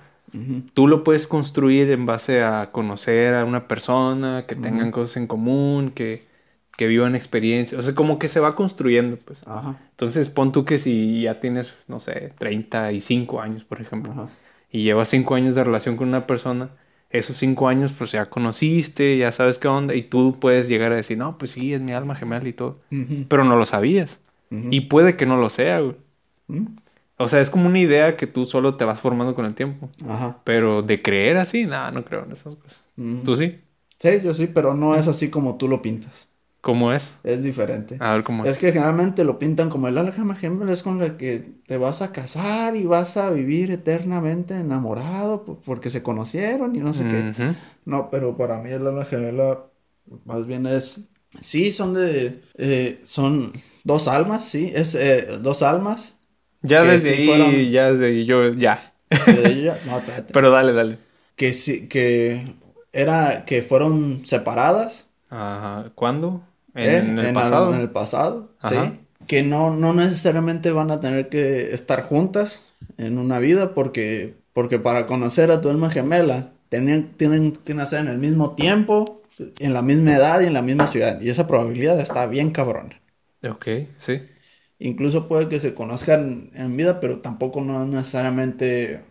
Tú lo puedes construir en base a conocer a una persona, que tengan cosas en común, que, que vivan experiencias. O sea, como que se va construyendo, pues. Ajá. Entonces, pon tú que si ya tienes, no sé, 35 años, por ejemplo, Ajá. y llevas 5 años de relación con una persona, esos 5 años, pues ya conociste, ya sabes qué onda, y tú puedes llegar a decir, no, pues sí, es mi alma gemela y todo. Pero no lo sabías. Y puede que no lo sea, güey. Mm. O sea, es como una idea que tú solo te vas formando con el tiempo. Ajá. Pero de creer así, nada, no creo en esas cosas. Ujú. ¿Tú sí? Sí, yo sí, pero no es así como tú lo pintas. ¿Cómo es? Es diferente. A ver cómo es. Es que generalmente lo pintan como el alma gemela es con la que te vas a casar y vas a vivir eternamente enamorado po- porque se conocieron y no sé qué. No, pero para mí el alma gemela más bien es... Sí, son de... eh, son dos almas, sí. Es eh, dos almas. Ya desde sí ahí, ya desde ahí, yo, ya. ella- no, espérate. [LAUGHS] Pero dale, dale. Que sí, que era... Que fueron separadas. Ajá. ¿Cuándo? ¿eh? En el pasado. en el pasado, Ajá. sí. Que no, no necesariamente van a tener que estar juntas en una vida porque, porque para conocer a tu alma gemela tienen, tienen que nacer en el mismo tiempo, en la misma edad y en la misma ciudad. Y esa probabilidad está bien cabrona. Ok, sí. Incluso puede que se conozcan en vida, pero tampoco no necesariamente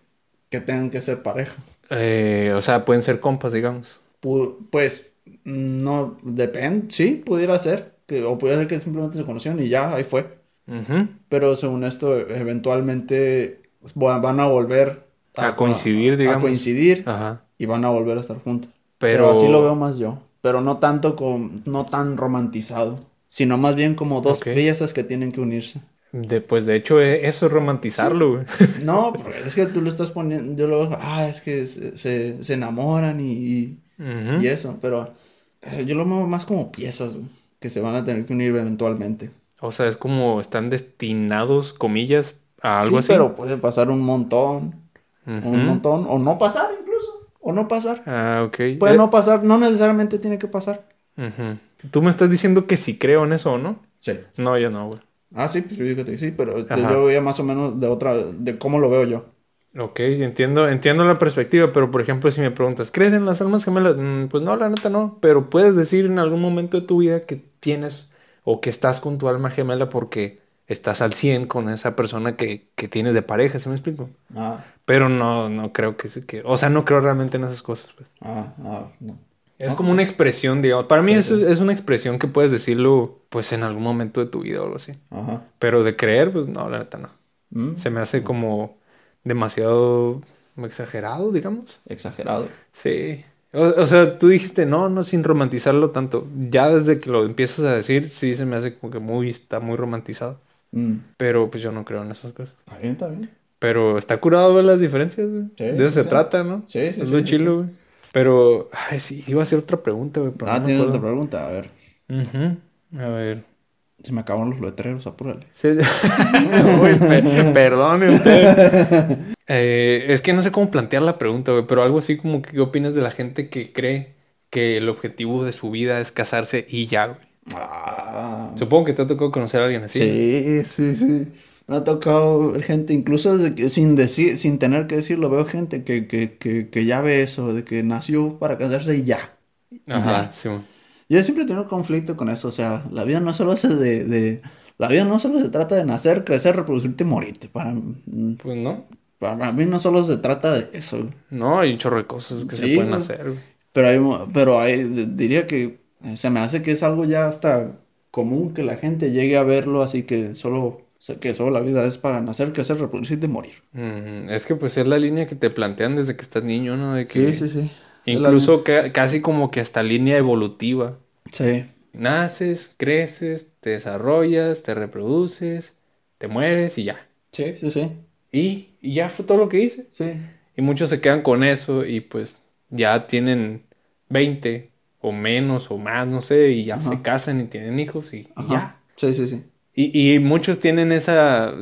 que tengan que ser pareja. Eh, o sea, pueden ser compas, digamos. Pu- pues no depende, sí, pudiera ser. Que, o pudiera ser que simplemente se conocieron y ya, ahí fue. Pero según esto, eventualmente va- van a volver A coincidir, a digamos. coincidir Ajá. y van a volver a estar juntos. Pero... Pero, así lo veo más yo. Pero no tanto como, no tan romantizado, sino más bien como dos piezas que tienen que unirse. De, pues de hecho, e- eso es romantizarlo, güey. [LAUGHS] No, es que tú lo estás poniendo, yo lo ah, es que se, se, se enamoran y, y, eso, pero eh, yo lo veo más como piezas, güey, que se van a tener que unir eventualmente. O sea, es como están destinados, comillas, a algo sí, así. pero puede pasar un montón, un montón, o no pasar incluso, o no pasar. Ah, ok. Puede Eh, no pasar, no necesariamente tiene que pasar. Tú me estás diciendo que si creo en eso o no. Sí. No, yo no, güey. Ah, sí, pues yo digo que sí, pero Ajá. yo lo veía más o menos de otra, de cómo lo veo yo. Ok, entiendo, entiendo la perspectiva, pero por ejemplo, si me preguntas, ¿crees en las almas gemelas? Mm, pues no, la neta no, pero puedes decir en algún momento de tu vida que tienes o que estás con tu alma gemela porque estás al 100 con esa persona que, que tienes de pareja, ¿sí me explico? Ah, Pero no, no creo que, que, o sea, no creo realmente en esas cosas. pues. ah, ah, no. Es como una expresión, digamos. Para mí Sí, eso sí. es una expresión que puedes decirlo, pues, en algún momento de tu vida o algo así. Ajá. Pero de creer, pues no, la neta no. Mm, Se me hace como demasiado exagerado, digamos. Exagerado. Sí. O, o sea, tú dijiste, no, no, sin romantizarlo tanto. Ya desde que lo empiezas a decir, sí se me hace como que muy, está muy romantizado. Mm, Pero pues yo no creo en esas cosas. Está bien, está bien. Pero está curado ver las diferencias, güey. Sí, de eso se trata, ¿no? Sí, sí, Es sí, lo chilo, güey. Pero, ay, sí, iba a hacer otra pregunta, güey. Ah, no tienes otra pregunta. A ver, Ujú. A ver. se me acaban los letreros, apúrale. Sí. [LAUGHS] Uy, pe- perdone usted. [LAUGHS] Eh, es que no sé cómo plantear la pregunta, güey, pero algo así como que, ¿qué opinas de la gente que cree que el objetivo de su vida es casarse y ya, güey? Ah, Supongo que te ha tocado conocer a alguien así. sí, sí, sí. Me ha tocado ver gente, incluso que- sin decir, sin tener que decirlo, veo gente que, que, que, que ya ve eso, de que nació para casarse y ya. Ajá, ya. sí. Yo siempre he tenido conflicto con eso, o sea, la vida no solo es de, de, la vida no solo se trata de nacer, crecer, reproducirte y morirte. Para, Pues no. para mí no solo se trata de eso. No, hay un chorro de cosas que se pueden hacer. Pero hay, pero hay, diría que eh, se me hace que es algo ya hasta común que la gente llegue a verlo así que solo, que solo la vida es para nacer, crecer, reproducirte y morir. Mm, es que pues es la línea que te plantean desde que estás niño, ¿no? De que Sí, sí, sí. Incluso ca- casi como que hasta línea evolutiva. Sí. Naces, creces, te desarrollas, te reproduces, te mueres y ya. Sí, sí, sí. Y, y ya fue todo lo que hice. Sí. Y muchos se quedan con eso y pues ya tienen 20 o menos o más, no sé, y ya Ajá. se casan y tienen hijos y, y ya. Sí, sí, sí. Y, y muchos tienen esa,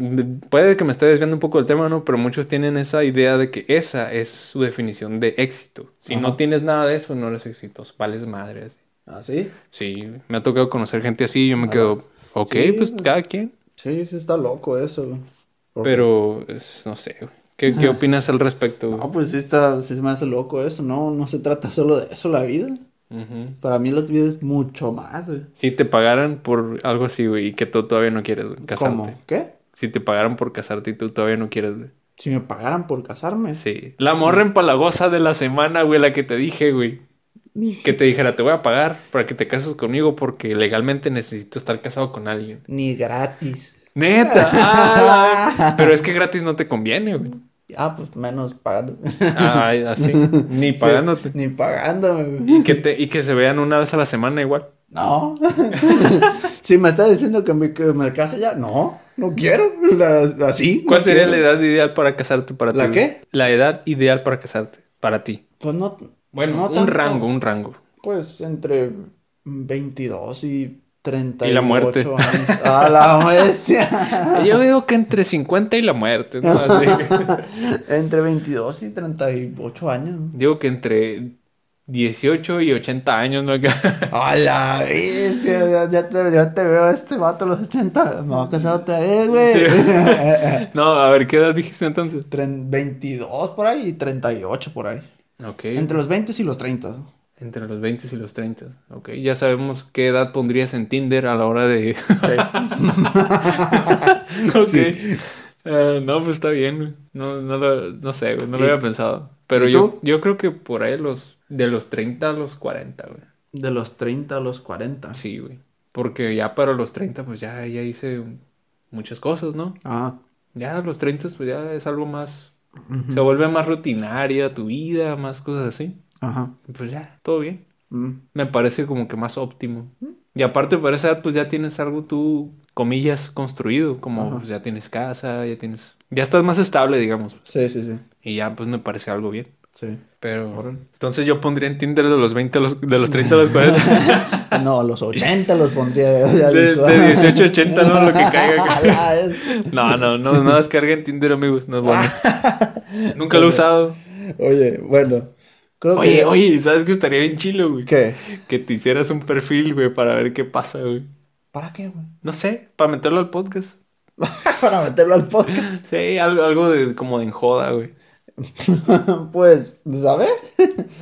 puede que me esté desviando un poco del tema, ¿no? Pero muchos tienen esa idea de que esa es su definición de éxito. Si Ajá. no tienes nada de eso, no eres exitoso, vales madre. así. ¿Ah, sí? Sí, me ha tocado conocer gente así y yo me quedo, ok, Sí, pues pues- cada quien. Sí, sí está loco eso. Porque- Pero, es- no sé. ¿Qué, qué [LAUGHS] opinas al respecto? No, pues sí está, sí se me hace loco eso. No, no se trata solo de eso la vida. Para mí la vida es mucho más, güey. Si te pagaran por algo así, güey, y que tú todavía no quieres, güey, casarte. ¿Cómo? ¿Qué? Si te pagaran por casarte y tú todavía no quieres, güey. Si me pagaran por casarme. Sí. La morra empalagosa de la semana, güey, la que te dije, güey. Que te dijera, te voy a pagar para que te cases conmigo porque legalmente necesito estar casado con alguien. Ni gratis. Neta. [LAUGHS] ah, Pero es que gratis no te conviene, güey. Ah, pues menos pagando. Ay, así. [LAUGHS] Ni pagándote. Ni pagándome. Y que, te, y que se vean una vez a la semana igual. No. [LAUGHS] si me estás diciendo que me, que me case ya, no, no quiero. La- así. ¿Cuál no sería quiero. la edad ideal para casarte para ti? ¿La qué? La edad ideal para casarte para ti. Pues no. Bueno, no un tanto. rango, un rango. Pues entre 22 y 38 Y la muerte. años. ¡Ah, la bestia! [LAUGHS] Yo veo que entre 50 y la muerte, ¿no? Así. [LAUGHS] entre 22 y 38 años. Digo que entre 18 y 80 años, ¿no? [LAUGHS] ¡A la bestia! Ya, te, ya te veo a este vato a los 80. Me voy a casar otra vez, güey. Sí. no, a ver, ¿qué edad dijiste entonces? Tren- 22 por ahí y 38 por ahí. Ok. Entre los 20 y los 30. Entre los 20 y los 30. Ok, ya sabemos qué edad pondrías en Tinder a la hora de... [LAUGHS] ok. Sí. Eh, no, pues está bien. No, no, lo, no sé, güey. No lo ¿Y- había pensado. Pero yo, yo creo que por ahí los... De los 30 a los 40, güey. De los 30 a los 40. Sí, güey. Porque ya para los 30, pues ya, ya hice muchas cosas, ¿no? Ah. Ya a los 30, pues ya es algo más... Se vuelve más rutinaria tu vida, más cosas así. Ajá. Pues ya, todo bien. Mm. Me parece como que más óptimo. Y aparte, para esa edad, pues ya tienes algo tú, comillas, construido. Como Ajá. pues, ya tienes casa, ya tienes... Ya estás más estable, digamos. Sí, sí, sí. Y ya, pues me parece algo bien. Sí. Pero... Órale. Entonces yo pondría en Tinder de los 20 a los... De los 30 a los 40. Ah, [LAUGHS] No, los 80 los pondría. de, de 18 a 80, ¿no? Lo que [LAUGHS] caiga. No, no, no, no descarguen Tinder, amigos. No es bueno. [LAUGHS] Nunca lo he usado. Oye, bueno. Creo Oye, que. oye, ¿sabes que estaría bien chilo, güey? ¿Qué? Que te hicieras un perfil, güey, para ver qué pasa, güey. ¿Para qué, güey? No sé, para meterlo al podcast. [LAUGHS] Para meterlo al podcast. [LAUGHS] Sí, algo, algo de como de enjoda, güey. [LAUGHS] pues, pues a ver.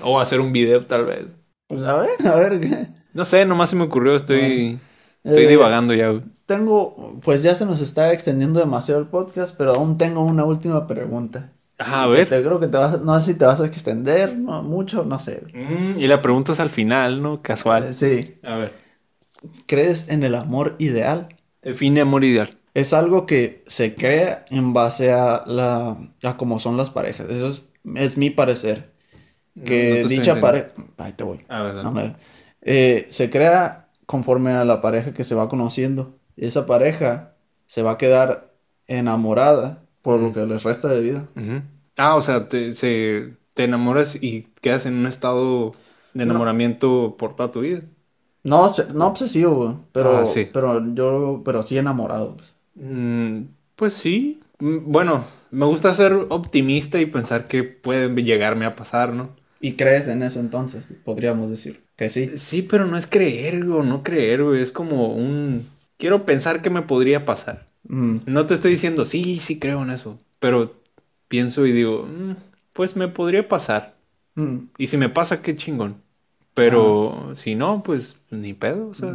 O hacer un video, tal vez. Pues a ver, a ver. ¿qué? No sé, nomás se me ocurrió, estoy, estoy Eh, divagando ya, güey. Tengo, pues ya se nos está extendiendo demasiado el podcast, pero aún tengo una última pregunta. Ajá, a ver. Te, creo que te vas, no sé si te vas a extender, no, mucho, no sé. Mm, y la pregunta es al final, ¿no? Eh, Casual. sí. A ver. ¿Crees en el amor ideal? Define amor ideal. Es algo que se crea en base a la a cómo son las parejas. Eso es, es mi parecer. No, no te Que dicha pareja. Ahí te voy. A ver, dale. Eh, se crea conforme a la pareja que se va conociendo. Y esa pareja se va a quedar enamorada por lo que les resta de vida. Ah, o sea, te, se, te enamoras y quedas en un estado de No. enamoramiento por toda tu vida. No, no obsesivo, güey, pero, Ah, sí. pero yo, pero sí enamorado. pues. Mm, pues sí. Mm, Bueno, me gusta ser optimista y pensar que puede llegarme a pasar, ¿no? ¿Y crees en eso entonces? Podríamos decir que sí. Sí, pero no es creer o no creer, güey. Es como un... Quiero pensar que me podría pasar. Mm, No te estoy diciendo, sí, sí creo en eso. Pero pienso y digo, "Mm, pues me podría pasar. mm, Y si me pasa, qué chingón. Pero si no, pues ni pedo, o sea.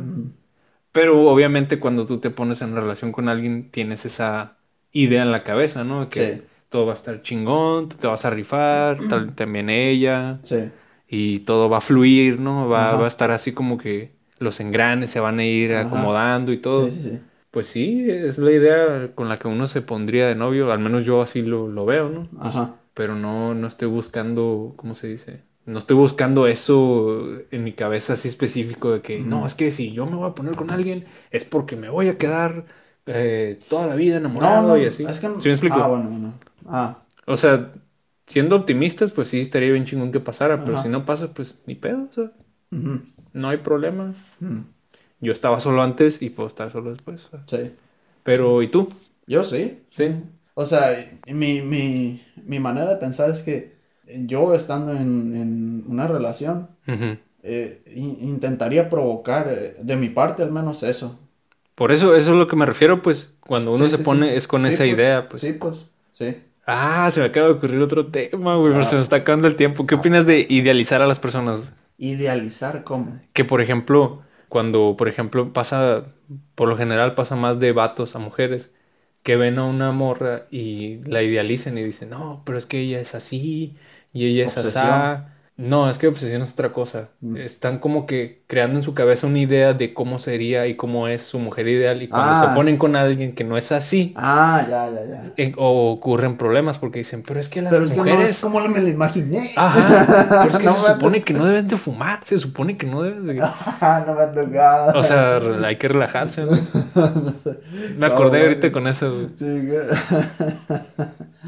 Pero obviamente cuando tú te pones en relación con alguien tienes esa idea en la cabeza, ¿no? Que Sí. todo va a estar chingón, tú te vas a rifar, [CLEARS THROAT] tal- también ella, Sí. y todo va a fluir, ¿no? Va, va a estar así como que los engranes se van a ir Ajá. acomodando y todo. Sí, sí, sí. Pues sí, es la idea con la que uno se pondría de novio, al menos yo así lo, lo veo, ¿no? Ajá. Pero no, no estoy buscando, ¿cómo se dice? No estoy buscando eso en mi cabeza así específico de que, no, es que si yo me voy a poner con alguien es porque me voy a quedar eh, toda la vida enamorado No, no, y así. es que... ¿Sí me explico? Ah, bueno, bueno. Ah, O sea, siendo optimistas, pues sí, estaría bien chingón que pasara, pero si no pasa, pues ni pedo, o sea, no hay problema. Yo estaba solo antes y puedo estar solo después. Sí. Pero, ¿y tú? Yo sí. Sí. O sea, mi, mi, mi manera de pensar es que yo estando en, en una relación, eh, in- intentaría provocar, eh, de mi parte al menos eso. Por eso, eso es lo que me refiero, pues, cuando uno Sí, se sí, pone, sí. es con esa pues, idea, pues. Sí, pues, sí. Ah, se me acaba de ocurrir otro tema, güey, pero Ah. se me está acabando el tiempo. ¿Qué opinas de idealizar a las personas? güey? Idealizar cómo. Que, por ejemplo, cuando, por ejemplo, pasa, por lo general pasa más de vatos a mujeres, que ven a una morra y la idealizan y dicen, no, pero es que ella es así y ella es Obsesión. No, es que obsesión es otra cosa. Mm. Están como que creando en su cabeza una idea de cómo sería y cómo es su mujer ideal y cuando Ah. se ponen con alguien que no es así, Ah, ya, ya, ya. eh, o ocurren problemas porque dicen, pero es que las Pero es que no mujeres... es como me lo imaginé. Ajá, [LAUGHS] pero es que No se supone que no deben de fumar, se supone que no deben de... [LAUGHS] no me ha tocado. O sea, hay que relajarse, ¿no? [LAUGHS] Me acordé No, ahorita con eso. Sí, güey.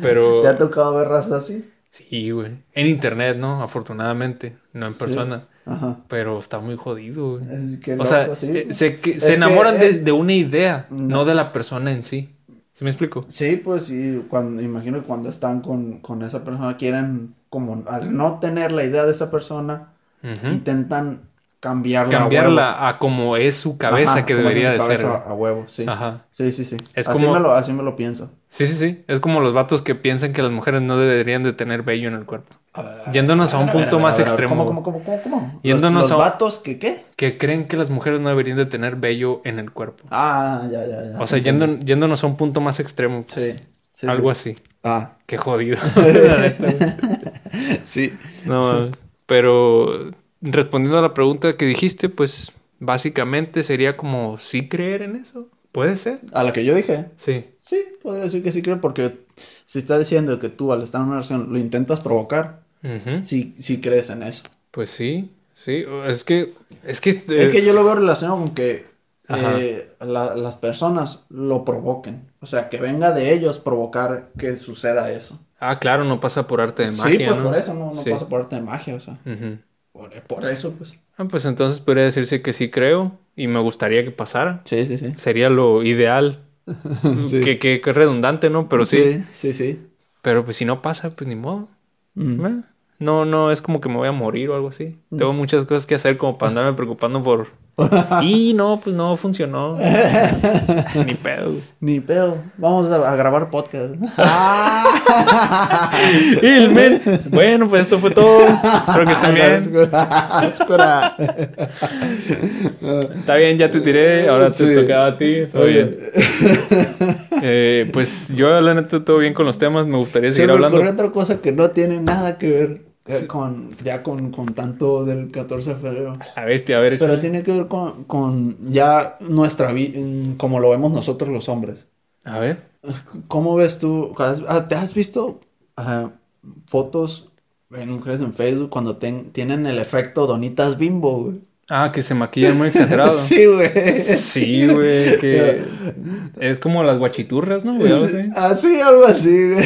Pero... ¿Te ha tocado ver raza así? Sí, güey. En internet, ¿no? Afortunadamente, no en Sí. persona. Ajá. Pero está muy jodido, güey. Es que O sea, sí. eh, se, que- se que enamoran de, de una idea, no. No. de la persona en sí. ¿Sí me explico? Sí, pues sí, cuando, imagino que cuando están con, con esa persona quieren, como al no tener la idea de esa persona, intentan cambiarla. a huevo. Cambiarla a como es su cabeza Ajá, que es debería su de ser. A huevo, sí. Ajá. Sí, sí, sí. Es así, como- me lo, así me lo pienso. Sí, sí, sí. Es como los vatos que piensan que las mujeres no deberían de tener vello en el cuerpo. Yéndonos a un punto ver, más extremo. ¿Cómo, cómo, cómo, cómo, cómo? Yéndonos los, a- los vatos que qué? Que creen que las mujeres no deberían de tener vello en el cuerpo. Ah, ya, ya, ya. O sea, yendo- yéndonos a un punto más extremo. pues. Sí. sí, Algo sí, así. sí. Ah, Qué jodido. [LAUGHS] [LAUGHS] Sí. no, pero respondiendo a la pregunta que dijiste, pues básicamente sería como sí creer en eso. ¿Puede ser? A la que yo dije. Sí. Sí, podría decir que sí creo, porque si estás diciendo que tú al estar en una relación lo intentas provocar, Ujú. sí, sí crees en eso. Pues sí, sí. Es que, es que, Es que yo lo veo relacionado con que eh, la- las personas lo provoquen. O sea, que venga de ellos provocar que suceda eso. ah, claro, no pasa por arte de sí, magia. pues ¿no? por eso no, no Sí. pasa por arte de magia, o sea. Por, por eso, pues. Ah, pues entonces podría decirse que sí creo y me gustaría que pasara. Sí, sí, sí. Sería lo ideal. [LAUGHS] Sí. Que, que, que redundante, ¿no? Pero sí. Sí, sí, sí. Pero pues si no pasa, pues ni modo. Mm. Eh, No, no es como que me voy a morir o algo así. Tengo muchas cosas que hacer como para andarme preocupando por. [LAUGHS] Y no, pues no funcionó. [LAUGHS] Ni pedo. Ni pedo. Vamos a, a grabar podcast. Y el men. Bueno, pues esto fue todo. Espero que estén [LAUGHS] bien. Está bien, ya te tiré. Ahora te Sí. tocaba a ti. Todo bien. Eh, pues yo, la neta, todo bien con los temas. Me gustaría Se seguir me hablando. otra cosa que no tiene nada que ver eh, con ya con, con tanto del 14 de febrero. La bestia, a ver, Pero tiene que ver con, con ya nuestra vida, como lo vemos nosotros los hombres. A ver. ¿Cómo ves tú? ¿Has- ah, ¿Te has visto ah, fotos en mujeres en Facebook cuando ten- tienen el efecto donitas bimbo, güey? Ah, que se maquillan muy exagerado. [LAUGHS] Sí, güey. Sí, güey, que es como las guachiturras, ¿no? Güey, así. Así, algo así, güey.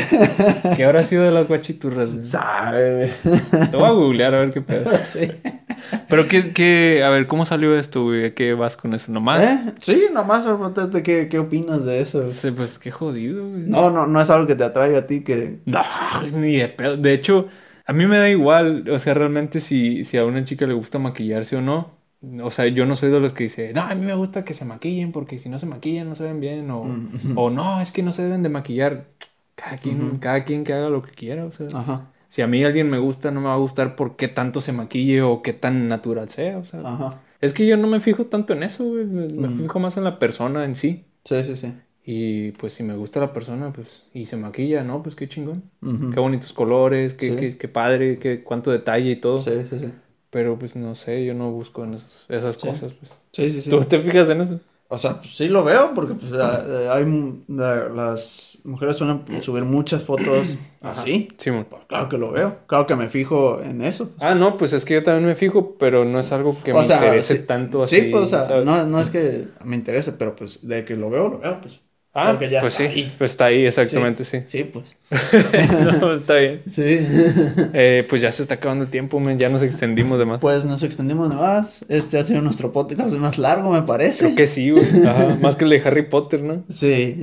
¿Qué habrá sido de las guachiturras, güey? Sabe, güey. Te voy a googlear a ver qué pedo. [LAUGHS] Sí. Pero qué, qué, a ver, ¿cómo salió esto, güey? ¿A qué vas con eso? ¿Nomás? ¿Eh? Sí, nomás para preguntarte qué, qué opinas de eso. Sí, pues qué jodido, güey. No, no, no es algo que te atraiga a ti que... No, ni de pedo. De hecho, a mí me da igual, o sea, realmente si, si a una chica le gusta maquillarse o no. O sea, yo no soy de los que dice, no, a mí me gusta que se maquillen porque si no se maquillan no se ven bien. O, Mm, o no, es que no se deben de maquillar. Cada quien, cada quien que haga lo que quiera, o sea. Ajá, Si a mí alguien me gusta, no me va a gustar por qué tanto se maquille o qué tan natural sea, o sea. ajá. Es que yo no me fijo tanto en eso, güey. Me Ujú. fijo más en la persona en sí. Sí, sí, sí. Y pues si me gusta la persona, pues, y se maquilla, ¿no? Pues qué chingón. Qué bonitos colores, qué, Sí. qué, qué padre, qué, cuánto detalle y todo. Sí, sí, sí. Pero pues no sé, yo no busco en esos- esas Sí. cosas, pues. Sí, sí, sí. ¿Tú te fijas en eso? O sea, pues sí lo veo porque pues, eh, hay las mujeres suelen subir muchas fotos así. Simón. Pues claro que lo veo. Claro que me fijo en eso. Ah, no, pues es que yo también me fijo, pero no es algo que O me sea, interese sí- tanto así. Sí, pues, o sea, no, no es que me interese, pero pues de que lo veo, lo veo, pues. Ah, porque ya pues está sí, ahí. pues está ahí, exactamente, sí. Sí, pues. [LAUGHS] no, está bien. Sí. [LAUGHS] Eh, pues ya se está acabando el tiempo, ya nos extendimos de más. pues nos extendimos más. Este ha sido nuestro podcast más largo, me parece. Creo que sí, güey. [LAUGHS] Ajá, más que el de Harry Potter, ¿no? Sí.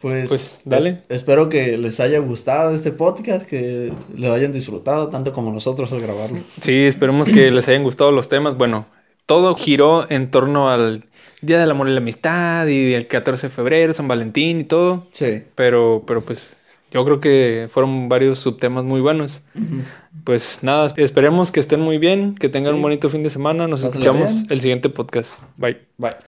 pues, Pues, dale. es- espero que les haya gustado este podcast, que lo hayan disfrutado tanto como nosotros al grabarlo. Sí, esperemos que les hayan gustado los temas. Bueno, todo giró en torno al Día del Amor y la Amistad y el 14 de febrero, San Valentín y todo. Sí. Pero, pero pues yo creo que fueron varios subtemas muy buenos. Pues nada, esperemos que estén muy bien, que tengan Sí. un bonito fin de semana. Nos escuchamos bien. el siguiente podcast. Bye. Bye.